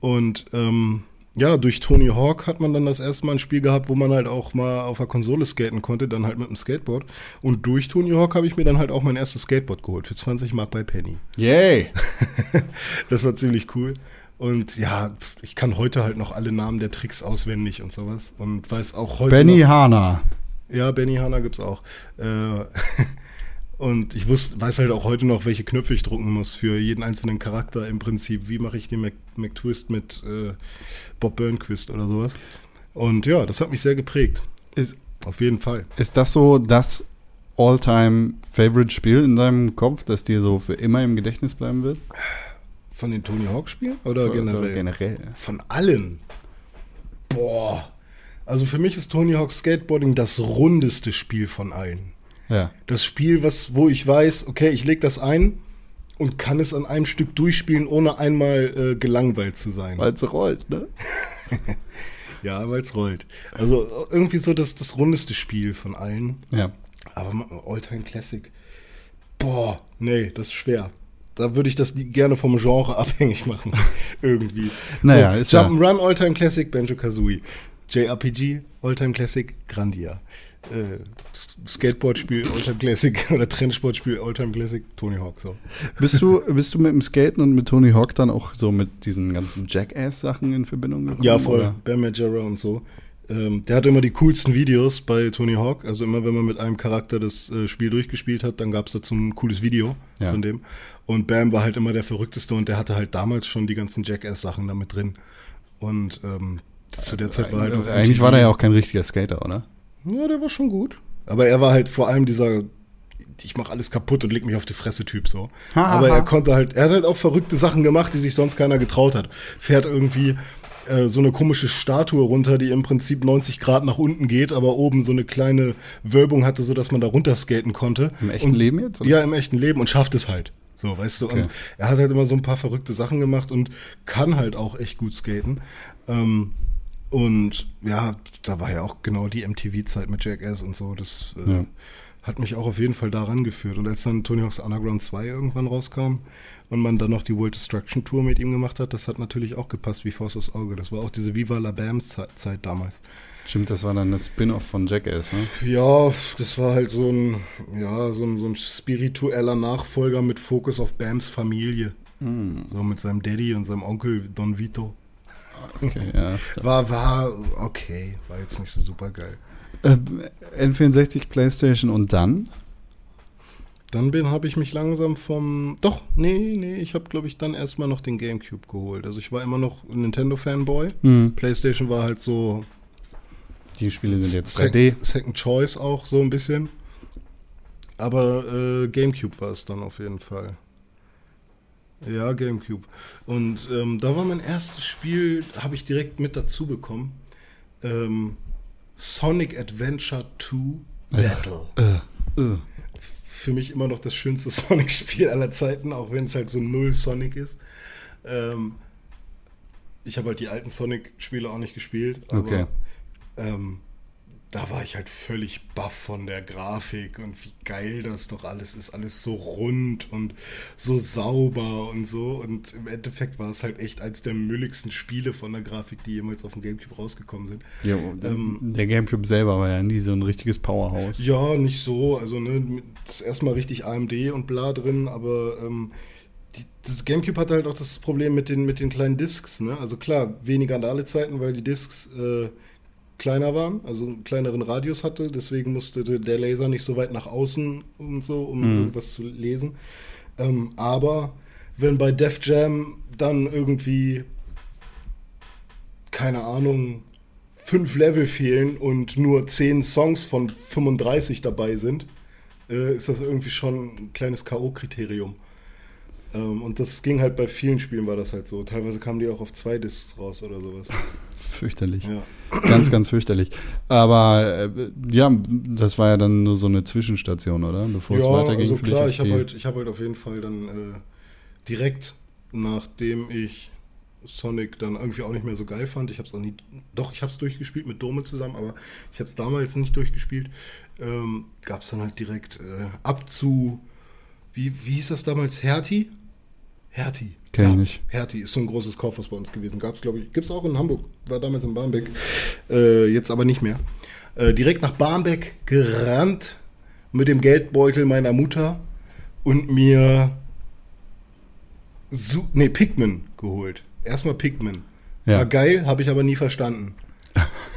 Und ähm, ja, durch Tony Hawk hat man dann das erste Mal ein Spiel gehabt, wo man halt auch mal auf der Konsole skaten konnte, dann halt mit dem Skateboard. Und durch Tony Hawk habe ich mir dann halt auch mein erstes Skateboard geholt für 20 Mark bei Penny. Yay! <laughs> Das war ziemlich cool. Und ja, ich kann heute halt noch alle Namen der Tricks auswendig und sowas. Und weiß auch heute. Benny noch, Hanna. Ja, Benny Hanna gibt's auch. Äh, <laughs> und ich wusste, weiß halt auch heute noch, welche Knöpfe ich drucken muss für jeden einzelnen Charakter im Prinzip. Wie mache ich den McTwist mit äh, Bob Burnquist oder sowas. Und ja, das hat mich sehr geprägt. Ist, Auf jeden Fall. ist das so das All-Time-Favorite-Spiel in deinem Kopf, das dir so für immer im Gedächtnis bleiben wird? Von den Tony Hawk Spielen oder Also generell? generell. Von allen. Boah. Also für mich ist Tony Hawk Skateboarding das rundeste Spiel von allen. Ja. Das Spiel, was, wo ich weiß, okay, ich lege das ein und kann es an einem Stück durchspielen, ohne einmal äh, gelangweilt zu sein. Weil es rollt, ne? <laughs> Ja, weil es rollt. Also irgendwie so das, das rundeste Spiel von allen. Ja. Aber Alltime Classic. Boah, nee, das ist schwer. Da würde ich das gerne vom Genre <laughs> abhängig machen. <laughs> Irgendwie. Naja, so, ist ja- Jump'n'Run Alltime Classic, Banjo Kazooie. JRPG, Alltime Classic, Grandia. Äh, Skateboardspiel, Alltime Classic <laughs> oder Trendsportspiel, Alltime Classic, Tony Hawk. So. Bist du, bist du mit dem Skaten und mit Tony Hawk dann auch so mit diesen ganzen Jackass-Sachen in Verbindung gekommen? Ja, voll. oder? Bam Margera und so. Ähm, der hatte immer die coolsten Videos bei Tony Hawk. Also immer, wenn man mit einem Charakter das äh, Spiel durchgespielt hat, dann gab es dazu ein cooles Video Ja. von dem. Und Bam war halt immer der Verrückteste und der hatte halt damals schon die ganzen Jackass-Sachen damit drin. Und ähm, zu der Zeit war halt auch Eigentlich war der ja auch kein richtiger Skater, oder? Ja, der war schon gut. Aber er war halt vor allem dieser, ich mache alles kaputt und leg mich auf die Fresse Typ so. Ha, Aber er konnte halt, er hat halt auch verrückte Sachen gemacht, die sich sonst keiner getraut hat. Fährt irgendwie äh, so eine komische Statue runter, die im Prinzip 90 Grad nach unten geht, aber oben so eine kleine Wölbung hatte, so dass man da runterskaten konnte. Im echten und, Leben jetzt, oder? Ja, im echten Leben und schafft es halt. So, weißt du, Okay. und er hat halt immer so ein paar verrückte Sachen gemacht und kann halt auch echt gut skaten. Ähm, und ja, da war ja auch genau die MTV-Zeit mit Jackass und so. Das äh, Ja. hat mich auch auf jeden Fall daran geführt. Und als dann Tony Hawk's Underground 2 irgendwann rauskam und man dann noch die World Destruction Tour mit ihm gemacht hat, das hat natürlich auch gepasst wie Faust aufs Auge. Das war auch diese Viva la Bams Ze- Zeit damals. Stimmt, das war dann das Spin-off von Jackass, ne? Ja, das war halt so ein, ja, so ein, so ein spiritueller Nachfolger mit Fokus auf Bams Familie. So mit seinem Daddy und seinem Onkel Don Vito. Okay, ja. War, war okay, war jetzt nicht so super geil. Äh, N64, Playstation und dann? Dann bin habe ich mich langsam vom doch nee nee ich habe glaube ich dann erstmal noch den GameCube geholt. Also ich war immer noch ein Nintendo Fanboy. Hm. PlayStation war halt so Die Spiele sind jetzt 3D. Second, Second Choice auch so ein bisschen. Aber äh, GameCube war es dann auf jeden Fall. Ja, GameCube. Und ähm, da war mein erstes Spiel, habe ich direkt mit dazu bekommen. Ähm, Sonic Adventure 2 Battle. Äh, äh. Für mich immer noch das schönste <laughs> Sonic-Spiel aller Zeiten, auch wenn es halt so null Sonic ist. Ähm, ich habe halt die alten Sonic-Spiele auch nicht gespielt, aber Okay. ähm, da war ich halt völlig baff von der Grafik und wie geil das doch alles ist. Alles so rund und so sauber und so. Und im Endeffekt war es halt echt eins der mülligsten Spiele von der Grafik, die jemals auf dem Gamecube rausgekommen sind. Jo, Ähm, der Gamecube selber war ja nie so ein richtiges Powerhouse. Ja, nicht so. Also, ne, das ist erstmal richtig AMD und bla drin, aber ähm, das Gamecube hatte halt auch das Problem mit den, mit den kleinen Discs, ne? Also klar, weniger Ladezeiten, weil die Discs äh, kleiner waren, also einen kleineren Radius hatte, deswegen musste de- der Laser nicht so weit nach außen und so, um irgendwas zu lesen. Ähm, aber wenn bei Def Jam dann irgendwie, keine Ahnung, fünf Level fehlen und nur zehn Songs von 35 dabei sind, äh, ist das irgendwie schon ein kleines K.O.-Kriterium. Ähm, und das ging halt bei vielen Spielen, war das halt so. Teilweise kamen die auch auf zwei Discs raus oder sowas. Fürchterlich. Ja. Ganz, ganz fürchterlich. Aber äh, ja, das war ja dann nur so eine Zwischenstation, oder? Bevor es ja, weiterging also klar, ich habe halt, ich hab halt auf jeden Fall dann äh, direkt, nachdem ich Sonic dann irgendwie auch nicht mehr so geil fand, ich habe es auch nie, doch, ich habe es durchgespielt mit Dome zusammen, aber ich habe es damals nicht durchgespielt, ähm, gab es dann halt direkt äh, ab zu, wie, wie hieß das damals, Hertie? Hertie. Kenn ich nicht. Hertie ist so ein großes Kaufhaus bei uns gewesen. Gab es, glaube ich, gibt es auch in Hamburg, war damals in Barmbek, äh, jetzt aber nicht mehr. Äh, direkt nach Barmbek gerannt mit dem Geldbeutel meiner Mutter und mir Su nee, Pikmin geholt. Erstmal Pikmin. Ja. War geil, habe ich aber nie verstanden.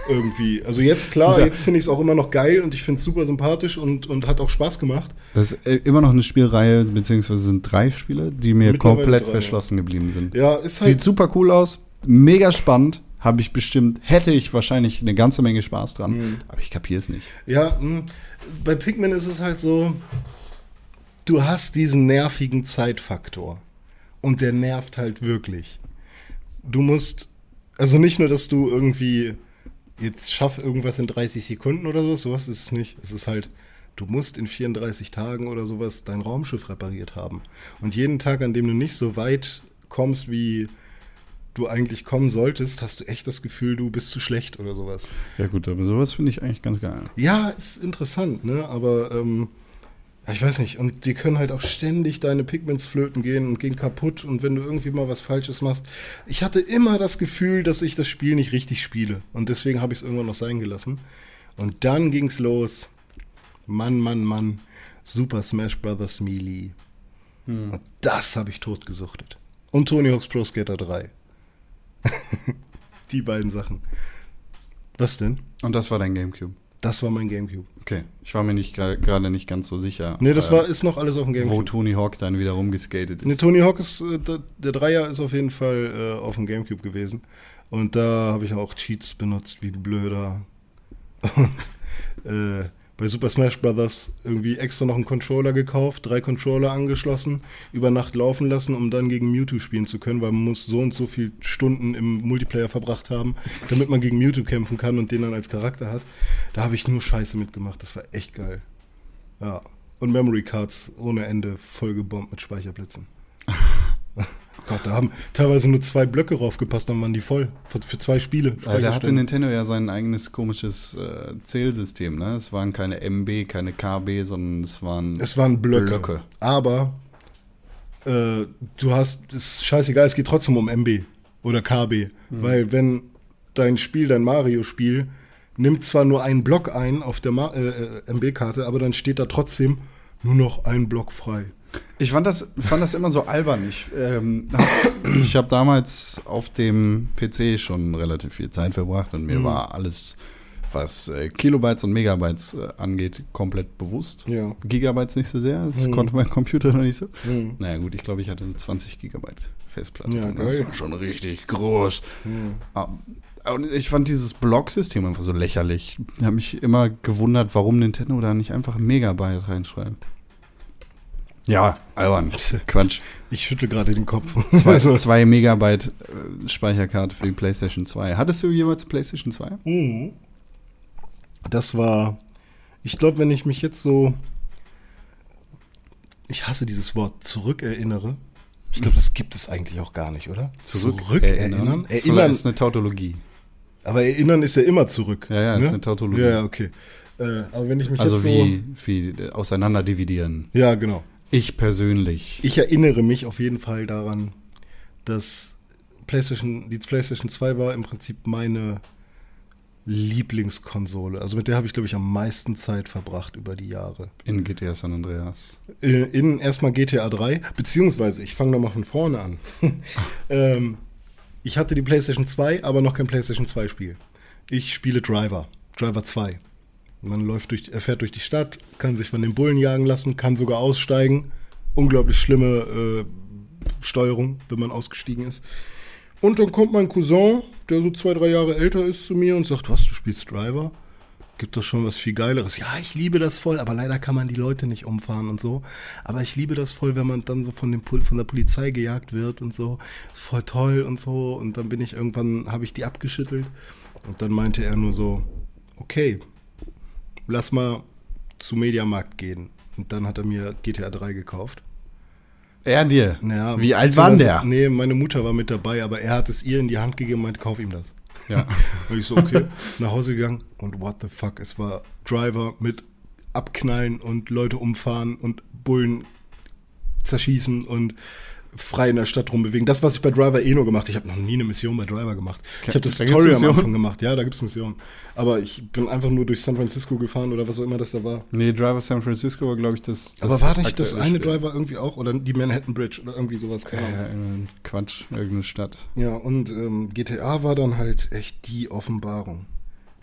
Irgendwie. Also jetzt klar, Dieser- jetzt finde ich es auch immer noch geil und ich finde es super sympathisch und, und hat auch Spaß gemacht. Das ist äh, immer noch eine Spielreihe, beziehungsweise sind drei Spiele, die mir komplett drei, verschlossen geblieben sind. Ja, ist Sieht halt. super cool aus, mega spannend, habe ich bestimmt, hätte ich wahrscheinlich eine ganze Menge Spaß dran, Mhm. aber ich kapiere es nicht. Ja, mh, bei Pikmin ist es halt so, du hast diesen nervigen Zeitfaktor. Und der nervt halt wirklich. Du musst, also nicht nur, dass du irgendwie jetzt schaff irgendwas in 30 Sekunden oder so, sowas ist es nicht. Es ist halt, du musst in 34 Tagen oder sowas dein Raumschiff repariert haben. Und jeden Tag, an dem du nicht so weit kommst, wie du eigentlich kommen solltest, hast du echt das Gefühl, du bist zu schlecht oder sowas. Ja gut, aber sowas finde ich eigentlich ganz geil. Ja, ist interessant, ne? Aber ähm, ich weiß nicht. Und die können halt auch ständig deine Pigments flöten gehen und gehen kaputt. Und wenn du irgendwie mal was Falsches machst. Ich hatte immer das Gefühl, dass ich das Spiel nicht richtig spiele. Und deswegen habe ich es irgendwann noch sein gelassen. Und dann ging's los. Mann, Mann, Mann. Super Smash Bros. Melee. Und das habe ich totgesuchtet. Und Tony Hawk's Pro Skater 3. <laughs> die beiden Sachen. Was denn? Und das war dein Gamecube. Das war mein Gamecube. Okay, ich war mir nicht gerade nicht ganz so sicher. Nee, das äh, war, ist noch alles auf dem wo Gamecube. Tony Hawk dann wieder rumgeskatet ist. Nee, Tony Hawk ist, äh, der, Dreier ist auf jeden Fall äh, auf dem Gamecube gewesen. Und da habe ich auch Cheats benutzt, wie Blöder. <laughs> Und äh, bei Super Smash Bros. irgendwie extra noch einen Controller gekauft, drei Controller angeschlossen, über Nacht laufen lassen, um dann gegen Mewtwo spielen zu können, weil man muss so und so viele Stunden im Multiplayer verbracht haben, damit man gegen Mewtwo kämpfen kann und den dann als Charakter hat. Da habe ich nur Scheiße mitgemacht. Das war echt geil. Ja. Und Memory Cards ohne Ende vollgebombt mit Speicherplätzen. <laughs> Gott, da haben teilweise nur zwei Blöcke raufgepasst, dann waren die voll. Für, für zwei Spiele. Äh, da hatte. Nintendo ja sein eigenes komisches äh, Zählsystem. Ne? Es waren keine MB, keine KB, sondern es waren Es waren Blöcke. Blöcke. Aber äh, du hast, ist scheißegal, es geht trotzdem um MB oder KB. Mhm. Weil wenn dein Spiel, dein Mario-Spiel, nimmt zwar nur einen Block ein auf der äh, äh, MB-Karte, aber dann steht da trotzdem nur noch ein Block frei. Ich fand das, fand das immer so albern. Ich, ähm, hab, ich habe damals auf dem PC schon relativ viel Zeit verbracht und mir war alles, was äh, Kilobytes und Megabytes äh, angeht, komplett bewusst. Ja. Gigabytes nicht so sehr, das konnte mein Computer noch nicht so. Mhm. Naja gut, ich glaube, ich hatte eine 20 Gigabyte Festplatte. Ja, das war schon richtig groß. Ah, Und ich fand dieses Blocksystem einfach so lächerlich. Ich habe mich immer gewundert, warum Nintendo da nicht einfach Megabyte reinschreibt. Ja, albern. Quatsch. Ich schüttle gerade den Kopf. <laughs> Zwei, <laughs> zwei Megabyte äh, Speicherkarte für die PlayStation 2. Hattest du jemals PlayStation 2? Mhm. Das war, ich glaube, wenn ich mich jetzt so, ich hasse dieses Wort, zurückerinnere. Ich glaube, das gibt es eigentlich auch gar nicht, oder? Ist Erinnern. Erinnern ist eine Tautologie. Aber erinnern ist ja immer zurück. ne? Ja, ja, ist eine Tautologie. Ja, ja, okay. Äh, aber wenn ich mich Also jetzt so, wie, wie äh, auseinander dividieren. ja, genau. Ich persönlich. Ich erinnere mich auf jeden Fall daran, dass PlayStation, die PlayStation 2 war im Prinzip meine Lieblingskonsole. Also mit der habe ich, glaube ich, am meisten Zeit verbracht über die Jahre. In GTA San Andreas. Äh, In erstmal GTA 3, beziehungsweise ich fange nochmal von vorne an. <laughs> ähm, ich hatte die PlayStation 2, aber noch kein PlayStation 2 Spiel. Ich spiele Driver, Driver 2. Man läuft durch, er fährt durch die Stadt, kann sich von den Bullen jagen lassen, kann sogar aussteigen. Unglaublich schlimme äh, Steuerung, wenn man ausgestiegen ist. Und dann kommt mein Cousin, der so zwei, drei Jahre älter ist, zu mir und sagt, was, du spielst Driver? Gibt doch schon was viel Geileres. Ja, ich liebe das voll, aber leider kann man die Leute nicht umfahren und so. Aber ich liebe das voll, wenn man dann so von, dem, von der Polizei gejagt wird und so. Ist voll toll und so. Und dann bin ich irgendwann, habe ich die abgeschüttelt. Und dann meinte er nur so, okay, lass mal zu Mediamarkt gehen. Und dann hat er mir GTA 3 gekauft. Er dir. Naja, Wie alt war der? Nee, meine Mutter war mit dabei, aber er hat es ihr in die Hand gegeben und meinte, kauf ihm das. Ja. <laughs> Und ich so, okay, nach Hause gegangen und what the fuck, es war Driver mit Abknallen und Leute umfahren und Bullen zerschießen und frei in der Stadt rumbewegen. Das, was ich bei Driver eh nur gemacht habe. Ich habe noch nie eine Mission bei Driver gemacht. Ich habe das Da Tutorial am? Anfang gemacht. Ja, da gibt es Missionen. Aber ich bin einfach nur durch San Francisco gefahren oder was auch immer das da war. Nee, Driver San Francisco war, glaube ich, das. das Aber war nicht das eine Spiel. Driver irgendwie auch? Oder die Manhattan Bridge oder irgendwie sowas? Keine irgendein Quatsch, irgendeine Stadt. Ja, und ähm, GTA war dann halt echt die Offenbarung.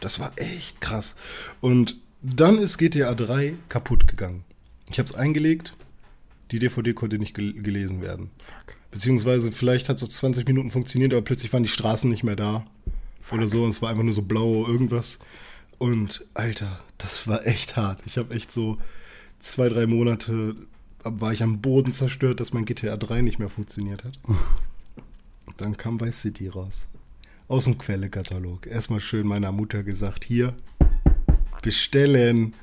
Das war echt krass. Und dann ist GTA 3 kaputt gegangen. Ich habe es eingelegt, die DVD konnte nicht gel gelesen werden. Beziehungsweise vielleicht hat es so 20 Minuten funktioniert, aber plötzlich waren die Straßen nicht mehr da. Oder so, und es war einfach nur so blau irgendwas. Und Alter, das war echt hart. Ich habe echt so zwei, drei Monate war ich am Boden zerstört, dass mein GTA 3 nicht mehr funktioniert hat. <laughs> Dann kam Vice City raus. Aus dem Quellekatalog. Erstmal schön meiner Mutter gesagt, hier, bestellen.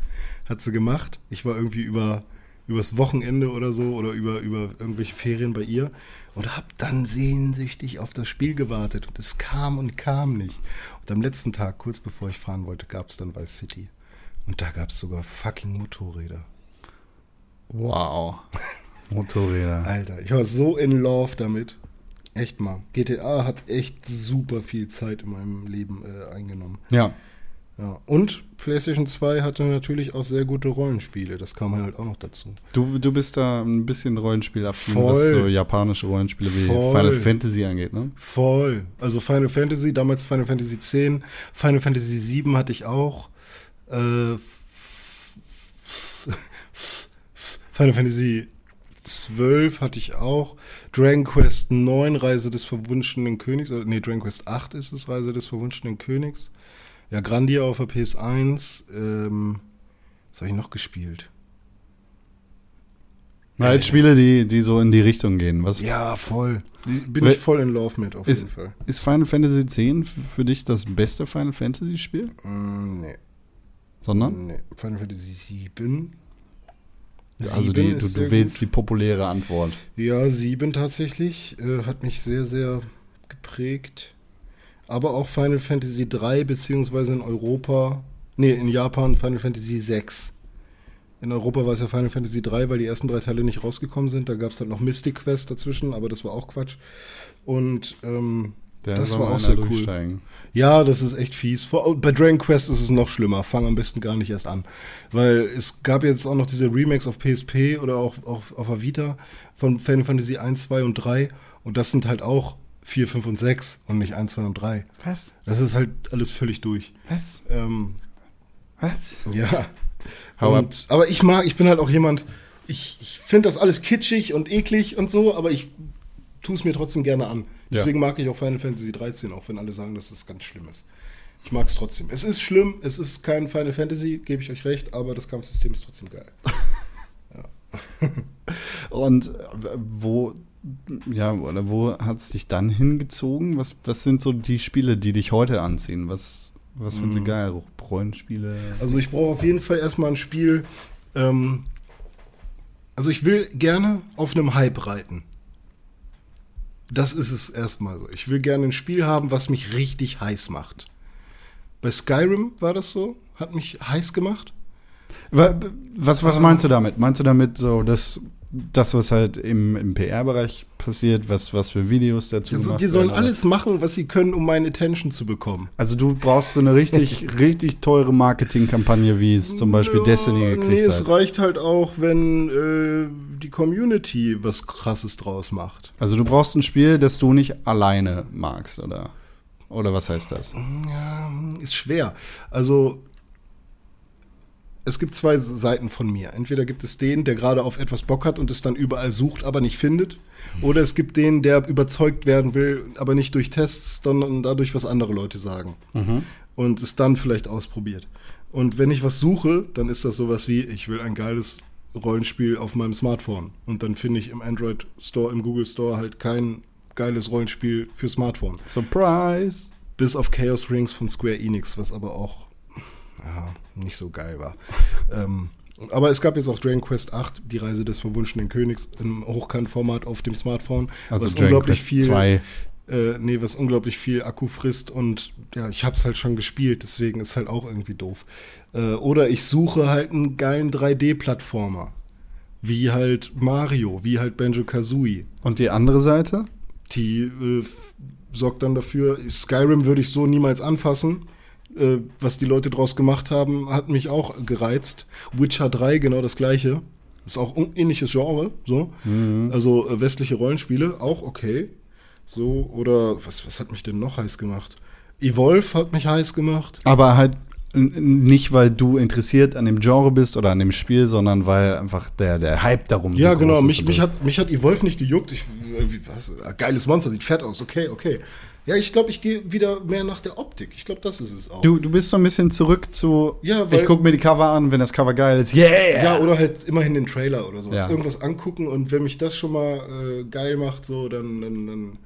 Hat sie gemacht. Ich war irgendwie über übers Wochenende oder so oder über, über irgendwelche Ferien bei ihr und hab dann sehnsüchtig auf das Spiel gewartet. Und es kam und kam nicht. Und am letzten Tag, kurz bevor ich fahren wollte, gab es dann Vice City. Und da gab es sogar fucking Motorräder. Wow. <laughs> Motorräder. Alter, ich war so in love damit. Echt mal. GTA hat echt super viel Zeit in meinem Leben äh, eingenommen. Ja. Ja. Und PlayStation 2 hatte natürlich auch sehr gute Rollenspiele. Das kam halt auch noch dazu. Du, du bist da ein bisschen Rollenspielaffin, Voll. was so japanische Rollenspiele wie Voll. Final Fantasy angeht, ne? Voll. Also Final Fantasy, damals Final Fantasy 10, Final Fantasy 7 hatte ich auch. Äh, Final Fantasy 12 hatte ich auch. Dragon Quest 9, Reise des verwunschenen Königs. Oder, nee, Dragon Quest 8 ist es, Reise des verwunschenen Königs. Ja, Grandia auf der PS1. Ähm, was habe ich noch gespielt? Halt Spiele, die, die so in die Richtung gehen. Was Ja, voll. Die Bin ich voll in Love mit, auf ist, jeden Fall. ist Final Fantasy X für dich das beste Final Fantasy Spiel? Mm, nee. Sondern? Nee, Final Fantasy 7. also die, du, du wählst gut. die populäre Antwort. Ja, 7 tatsächlich. Äh, hat mich sehr, sehr geprägt. Aber auch Final Fantasy 3, beziehungsweise in Europa, nee, in Japan Final Fantasy 6. In Europa war es ja Final Fantasy 3, weil die ersten drei Teile nicht rausgekommen sind. Da gab es dann noch Mystic Quest dazwischen, aber das war auch Quatsch. Und ähm, Der Das war auch sehr cool. Ja, das ist echt fies. Vor, und bei Dragon Quest ist es noch schlimmer. Fang am besten gar nicht erst an. Weil es gab jetzt auch noch diese Remakes auf PSP oder auch, auch auf Avita von Final Fantasy 1, 2 und 3. Und das sind halt auch 4, 5 und 6 und nicht 1, 2 und 3. Was? Das ist halt alles völlig durch. Was? Ähm, Was? ja. Hau und, aber ich mag, ich bin halt auch jemand, ich, ich finde das alles kitschig und eklig und so, aber ich tue es mir trotzdem gerne an. Ja. Deswegen mag ich auch Final Fantasy 13, auch wenn alle sagen, dass es ganz schlimm ist. Ich mag es trotzdem. Es ist schlimm, es ist kein Final Fantasy, gebe ich euch recht, aber das Kampfsystem ist trotzdem geil. <laughs> Und äh, wo, ja, oder wo hat es dich dann hingezogen? Was, was sind so die Spiele, die dich heute anziehen? Was, was findest du geil? Rollenspiele? Also ich brauche auf jeden Fall erstmal ein Spiel. Ähm, also ich will gerne auf einem Hype reiten. Das ist es erstmal so. Ich will gerne ein Spiel haben, was mich richtig heiß macht. Bei Skyrim war das so, hat mich heiß gemacht. Wa- Was, was meinst du damit? Meinst du damit so, dass das, was halt im, im PR-Bereich passiert, was, was für Videos dazu Also, die sollen werden, alles machen, was sie können, um meine Attention zu bekommen. Also du brauchst so eine richtig, <laughs> richtig teure Marketingkampagne, wie es zum Beispiel Ja, Destiny Nee, gekriegt es hat. reicht halt auch, wenn äh, die Community was Krasses draus macht. Also du brauchst ein Spiel, das du nicht alleine magst, oder? Oder was heißt das? Ja, ist schwer. Also, es gibt zwei Seiten von mir. Entweder gibt es den, der gerade auf etwas Bock hat und es dann überall sucht, aber nicht findet. Oder es gibt den, der überzeugt werden will, aber nicht durch Tests, sondern dadurch, was andere Leute sagen. Und es dann vielleicht ausprobiert. Und wenn ich was suche, dann ist das sowas wie, ich will ein geiles Rollenspiel auf meinem Smartphone. Und dann finde ich im Android Store, im Google Store halt kein geiles Rollenspiel für Smartphone. Surprise! Bis auf Chaos Rings von Square Enix, was aber auch ja, nicht so geil war. ähm, aber es gab jetzt auch Dragon Quest 8, die Reise des verwunschenen Königs im Hochkantformat auf dem Smartphone, Also was Dragon unglaublich Quest viel 2. äh, nee, was unglaublich viel Akku frisst und ja, ich hab's halt schon gespielt, deswegen ist halt auch irgendwie doof. Äh, oder ich suche halt einen geilen 3D-Plattformer. Wie halt Mario, wie halt Banjo Kazooie. Und die andere Seite? Die äh, sorgt dann dafür, Skyrim würde ich so niemals anfassen. Äh, was die Leute draus gemacht haben, hat mich auch gereizt. Witcher 3, genau das gleiche. Ist auch ein ähnliches Genre, so. Also äh, westliche Rollenspiele, auch okay. So, oder was, was hat mich denn noch heiß gemacht? Evolve hat mich heiß gemacht. Aber halt nicht, weil du interessiert an dem Genre bist oder an dem Spiel, sondern weil einfach der, der Hype darum Ja, so genau. ist Mich, und mich, so. hat, mich hat Evolve nicht gejuckt. Ich, äh, was, geiles Monster, sieht fett aus. Okay, okay. Ja, ich glaube, ich gehe wieder mehr nach der Optik. Ich glaube, das ist es auch. Du, du bist so ein bisschen zurück zu. Ja, weil- ich gucke mir die Cover an, wenn das Cover geil ist. Yeah! Ja, oder halt immerhin den Trailer oder sowas. Ja. Irgendwas angucken und wenn mich das schon mal äh, geil macht, so, dann, dann, dann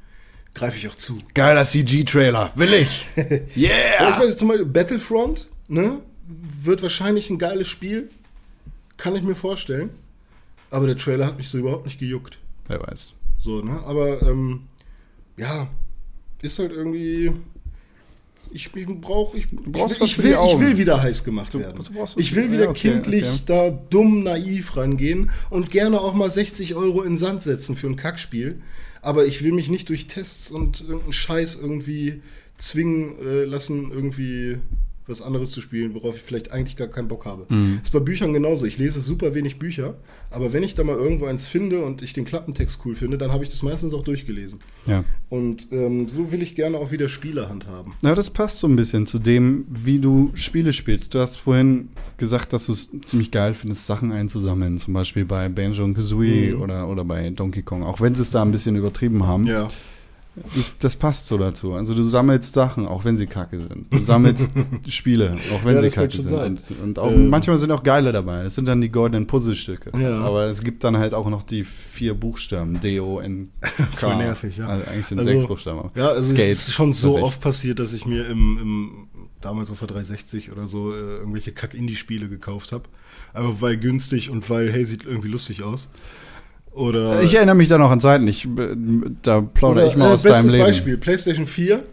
greife ich auch zu. Geiler CG-Trailer. Will ich. <laughs> Ja, ich Yeah! weiß jetzt zum Beispiel Battlefront, ne? Wird wahrscheinlich ein geiles Spiel. Kann ich mir vorstellen. Aber der Trailer hat mich so überhaupt nicht gejuckt. Wer weiß. So, ne? Aber ähm, ja, ist halt irgendwie. Ich, ich brauche, ich, ich, ich, will, ich will wieder heiß gemacht Du- werden. du ich will wieder ja, okay, kindlich okay. da dumm naiv rangehen und gerne auch mal 60 Euro in Sand setzen für ein Kackspiel. Aber ich will mich nicht durch Tests und irgendeinen Scheiß irgendwie zwingen äh, lassen, irgendwie was anderes zu spielen, worauf ich vielleicht eigentlich gar keinen Bock habe. Mhm. Ist bei Büchern genauso. Ich lese super wenig Bücher, aber wenn ich da mal irgendwo eins finde und ich den Klappentext cool finde, dann habe ich das meistens auch durchgelesen. Ja. Und ähm, so will ich gerne auch wieder Spiele handhaben. Ja, das passt so ein bisschen zu dem, wie du Spiele spielst. Du hast vorhin gesagt, dass du es ziemlich geil findest, Sachen einzusammeln. Zum Beispiel bei Banjo und Kazooie Mhm. oder, oder bei Donkey Kong. Auch wenn sie es da ein bisschen übertrieben haben. Ja. Das, das passt so dazu. Also du sammelst Sachen, auch wenn sie kacke sind. Du sammelst <laughs> Spiele, auch wenn Ja, sie kacke sind. Und, und auch Ähm. manchmal sind auch geile dabei. Das sind dann die goldenen Puzzlestücke. Ja. Aber es gibt dann halt auch noch die vier Buchstaben. D-O-N-K. <laughs> Voll nervig, ja. Also eigentlich sind Also, sechs Buchstaben. Ja, also Skate, es ist schon so oft passiert, dass ich mir im, im damals auf der 360 oder so äh, irgendwelche Kack-Indie-Spiele gekauft habe. Einfach weil günstig und weil, hey, sieht irgendwie lustig aus. Oder Ich erinnere mich da noch an Zeiten. Ich, äh, da plaudere oder, ich mal äh, aus bestes deinem Leben. Beispiel, PlayStation 4,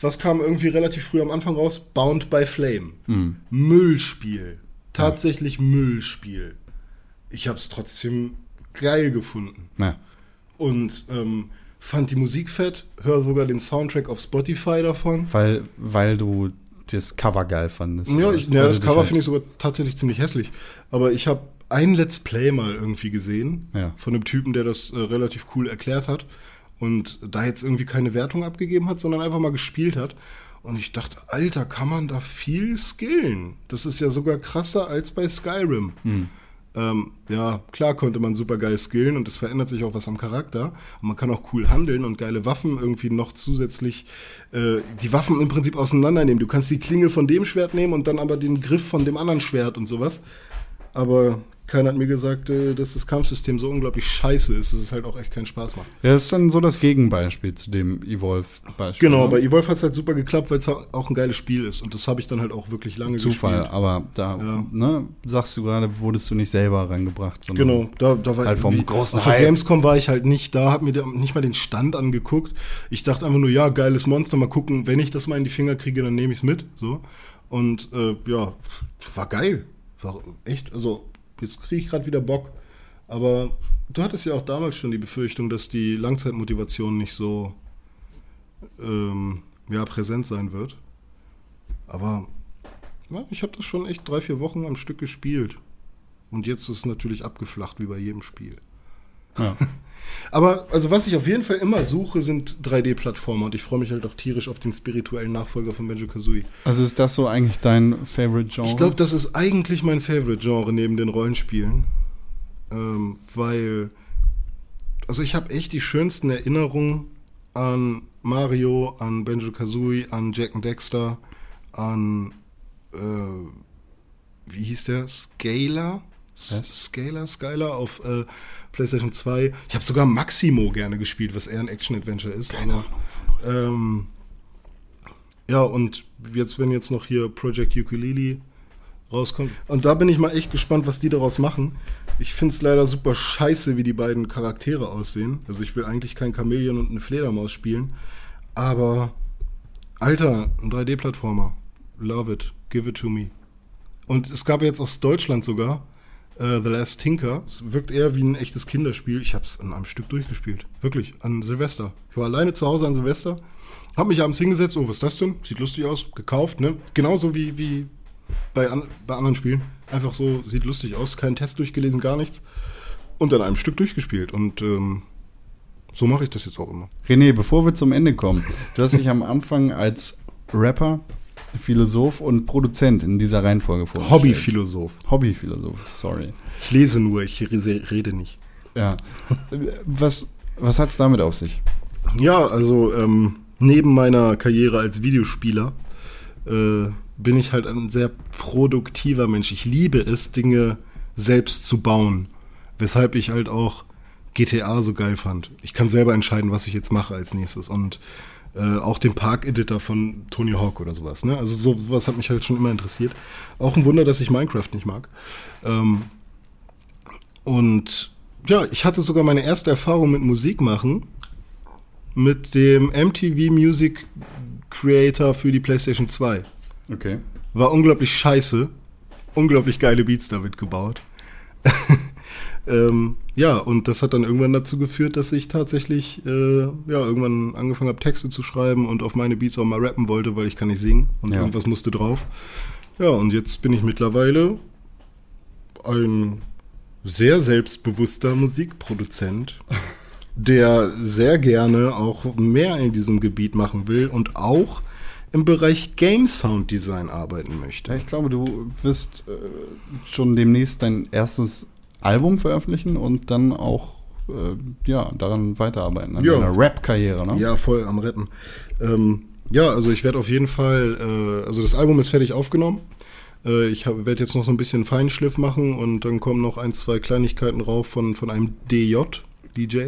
was kam irgendwie relativ früh am Anfang raus? Bound by Flame. Hm. Müllspiel. Tatsächlich Müllspiel. Ich habe es trotzdem geil gefunden. Ja. Und ähm, fand die Musik fett, höre sogar den Soundtrack auf Spotify davon. Weil, weil du das Cover geil fandest. Ja, ich, ja das Cover halt- finde ich sogar tatsächlich ziemlich hässlich. Aber ich habe ein Let's Play mal irgendwie gesehen Ja. von einem Typen, der das äh, relativ cool erklärt hat und da jetzt irgendwie keine Wertung abgegeben hat, sondern einfach mal gespielt hat. Und ich dachte, Alter, kann man da viel skillen? Das ist ja sogar krasser als bei Skyrim. Hm. Ähm, ja, klar konnte man super geil skillen und es verändert sich auch was am Charakter. Und man kann auch cool handeln und geile Waffen irgendwie noch zusätzlich, äh, die Waffen im Prinzip auseinandernehmen. Du kannst die Klinge von dem Schwert nehmen und dann aber den Griff von dem anderen Schwert und sowas. Aber keiner hat mir gesagt, äh, dass das Kampfsystem so unglaublich scheiße ist, dass es halt auch echt keinen Spaß macht. Ja, das ist dann so das Gegenbeispiel zu dem Evolve-Beispiel. Genau, ne? bei Evolve hat es halt super geklappt, weil es auch ein geiles Spiel ist. Und das habe ich dann halt auch wirklich lange Zufall, gespielt. aber da, Ja. ne, sagst du gerade, wurdest du nicht selber reingebracht, sondern Genau, da, da war Halt vom großen Auf der. Gamescom war ich halt nicht da, hab mir nicht mal den Stand angeguckt. Ich dachte einfach nur, ja, geiles Monster, mal gucken, wenn ich das mal in die Finger kriege, dann nehme ich es mit. So. Und äh, ja, war geil. War echt, also jetzt kriege ich gerade wieder Bock. Aber du hattest ja auch damals schon die Befürchtung, dass die Langzeitmotivation nicht so ähm, ja, präsent sein wird. Aber ja, ich habe das schon echt drei, vier Wochen am Stück gespielt. Und jetzt ist es natürlich abgeflacht, wie bei jedem Spiel. Ja. <laughs> Aber also was ich auf jeden Fall immer suche, sind 3D-Plattformer. Und ich freue mich halt auch tierisch auf den spirituellen Nachfolger von Banjo-Kazooie. Also ist das so eigentlich dein Favorite Genre? Ich glaube, das ist eigentlich mein Favorite-Genre neben den Rollenspielen. Ähm, weil, also ich habe echt die schönsten Erinnerungen an Mario, an Banjo-Kazooie, an Jack and Dexter, an, äh, wie hieß der? Scalar? S- Was? Scalar, Skylar auf äh, PlayStation 2. Ich habe sogar Maximo gerne gespielt, was eher ein Action-Adventure ist. aber, ähm, ja, und jetzt, wenn jetzt noch hier Project Ukulele rauskommt. Und da bin ich mal echt gespannt, was die daraus machen. Ich finde es leider super scheiße, wie die beiden Charaktere aussehen. Also ich will eigentlich kein Chamäleon und eine Fledermaus spielen. Aber, Alter, ein 3D-Plattformer. Love it. Give it to me. Und es gab jetzt aus Deutschland sogar äh, The Last Tinker. Es wirkt eher wie ein echtes Kinderspiel. Ich habe es an einem Stück durchgespielt. Wirklich, an Silvester. Ich war alleine zu Hause an Silvester, habe mich abends hingesetzt. Oh, was ist das denn? Sieht lustig aus. Gekauft, ne? Genauso wie, wie bei, an, bei anderen Spielen. Einfach so, sieht lustig aus. Keinen Test durchgelesen, gar nichts. Und an einem Stück durchgespielt. Und ähm, so mache ich das jetzt auch immer. René, bevor wir zum Ende kommen, du hast dich am Anfang als Rapper, Philosoph und Produzent in dieser Reihenfolge vorgestellt. Hobbyphilosoph. Hobbyphilosoph, sorry. Ich lese nur, ich re- rede nicht. Ja. Was, was hat es damit auf sich? Ja, also ähm, neben meiner Karriere als Videospieler äh, bin ich halt ein sehr produktiver Mensch. Ich liebe es, Dinge selbst zu bauen. Weshalb ich halt auch GTA so geil fand. Ich kann selber entscheiden, was ich jetzt mache als nächstes. Und äh, auch den Park-Editor von Tony Hawk oder sowas. Ne? Also sowas hat mich halt schon immer interessiert. Auch ein Wunder, dass ich Minecraft nicht mag. Ähm, und ja, ich hatte sogar meine erste Erfahrung mit Musik machen mit dem MTV Music Creator für die PlayStation 2. Okay. War unglaublich scheiße. Unglaublich geile Beats damit gebaut. <laughs> ähm, ja, und das hat dann irgendwann dazu geführt, dass ich tatsächlich äh, ja, irgendwann angefangen habe, Texte zu schreiben und auf meine Beats auch mal rappen wollte, weil ich kann nicht singen und Ja. irgendwas musste drauf. Ja, und jetzt bin ich mittlerweile ein sehr selbstbewusster Musikproduzent, der sehr gerne auch mehr in diesem Gebiet machen will und auch im Bereich Game Sound Design arbeiten möchte. Ja, ich glaube, du wirst äh, schon demnächst dein erstes Album veröffentlichen und dann auch äh, ja, daran weiterarbeiten, an Ja. deiner Rap-Karriere, ne? Ja, voll am Rappen. Ähm, ja, also ich werde auf jeden Fall, äh, also das Album ist fertig aufgenommen. Äh, ich werde jetzt noch so ein bisschen Feinschliff machen und dann kommen noch ein, zwei Kleinigkeiten rauf von, von einem DJ, DJ,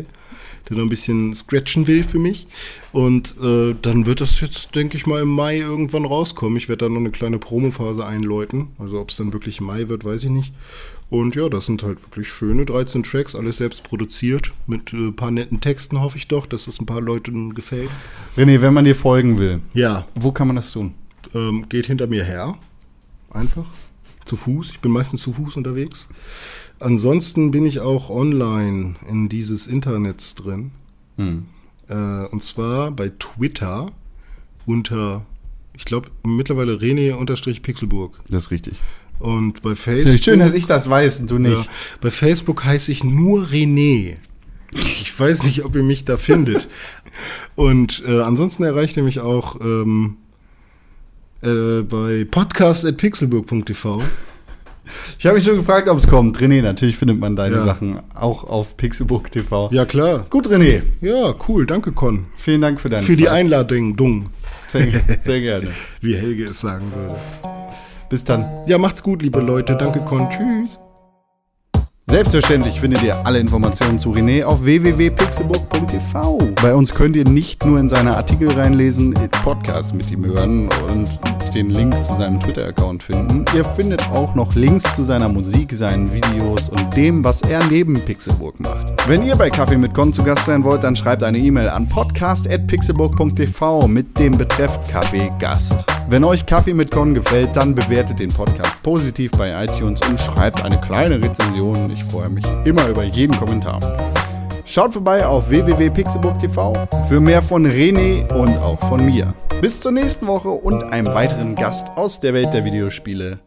der noch ein bisschen scratchen will für mich. Und äh, dann wird das jetzt, denke ich mal, im Mai irgendwann rauskommen. Ich werde dann noch eine kleine Promophase einläuten. Also ob es dann wirklich im Mai wird, weiß ich nicht. Und ja, das sind halt wirklich schöne 13 Tracks, alles selbst produziert, mit äh, ein paar netten Texten, hoffe ich doch, dass es ein paar Leuten gefällt. René, wenn man dir folgen will, Ja, wo kann man das tun? ähm, geht hinter mir her. Einfach. Zu Fuß. Ich bin meistens zu Fuß unterwegs. Ansonsten bin ich auch online in dieses Internets drin. Hm. Äh, und zwar bei Twitter unter, ich glaube, mittlerweile René-Pixelburg. Das ist richtig. Und bei Facebook. Schön, dass ich das weiß und du nicht. Ja, bei Facebook heiße ich nur René. Ich weiß nicht, ob ihr mich da findet. Und äh, ansonsten erreicht ihr mich auch ähm, äh, bei podcast.pixelburg.tv. Ich habe mich schon gefragt, ob es kommt. René, natürlich findet man deine Ja. Sachen auch auf Pixelbook TV. Ja, klar. Gut, René. Ja, cool. Danke, Con. Vielen Dank für deine Für die Zeit. Einladung, dung, Sehr, sehr gerne. <laughs> wie Helge es sagen würde. Bis dann. Ja, macht's gut, liebe Leute. Danke, Con. Tschüss. Selbstverständlich findet ihr alle Informationen zu René auf www.pixelbook.tv. Bei uns könnt ihr nicht nur in seine Artikel reinlesen, Podcasts mit ihm hören und den Link zu seinem Twitter-Account finden. Ihr findet auch noch Links zu seiner Musik, seinen Videos und dem, was er neben Pixelburg macht. Wenn ihr bei Kaffee mit Con zu Gast sein wollt, dann schreibt eine E-Mail an podcast.pixelburg.tv mit dem Betreff Kaffee Gast. Wenn euch Kaffee mit Con gefällt, dann bewertet den Podcast positiv bei iTunes und schreibt eine kleine Rezension. Ich freue mich immer über jeden Kommentar. Schaut vorbei auf www.pixelburg.tv für mehr von René und auch von mir. Bis zur nächsten Woche und einem weiteren Gast aus der Welt der Videospiele.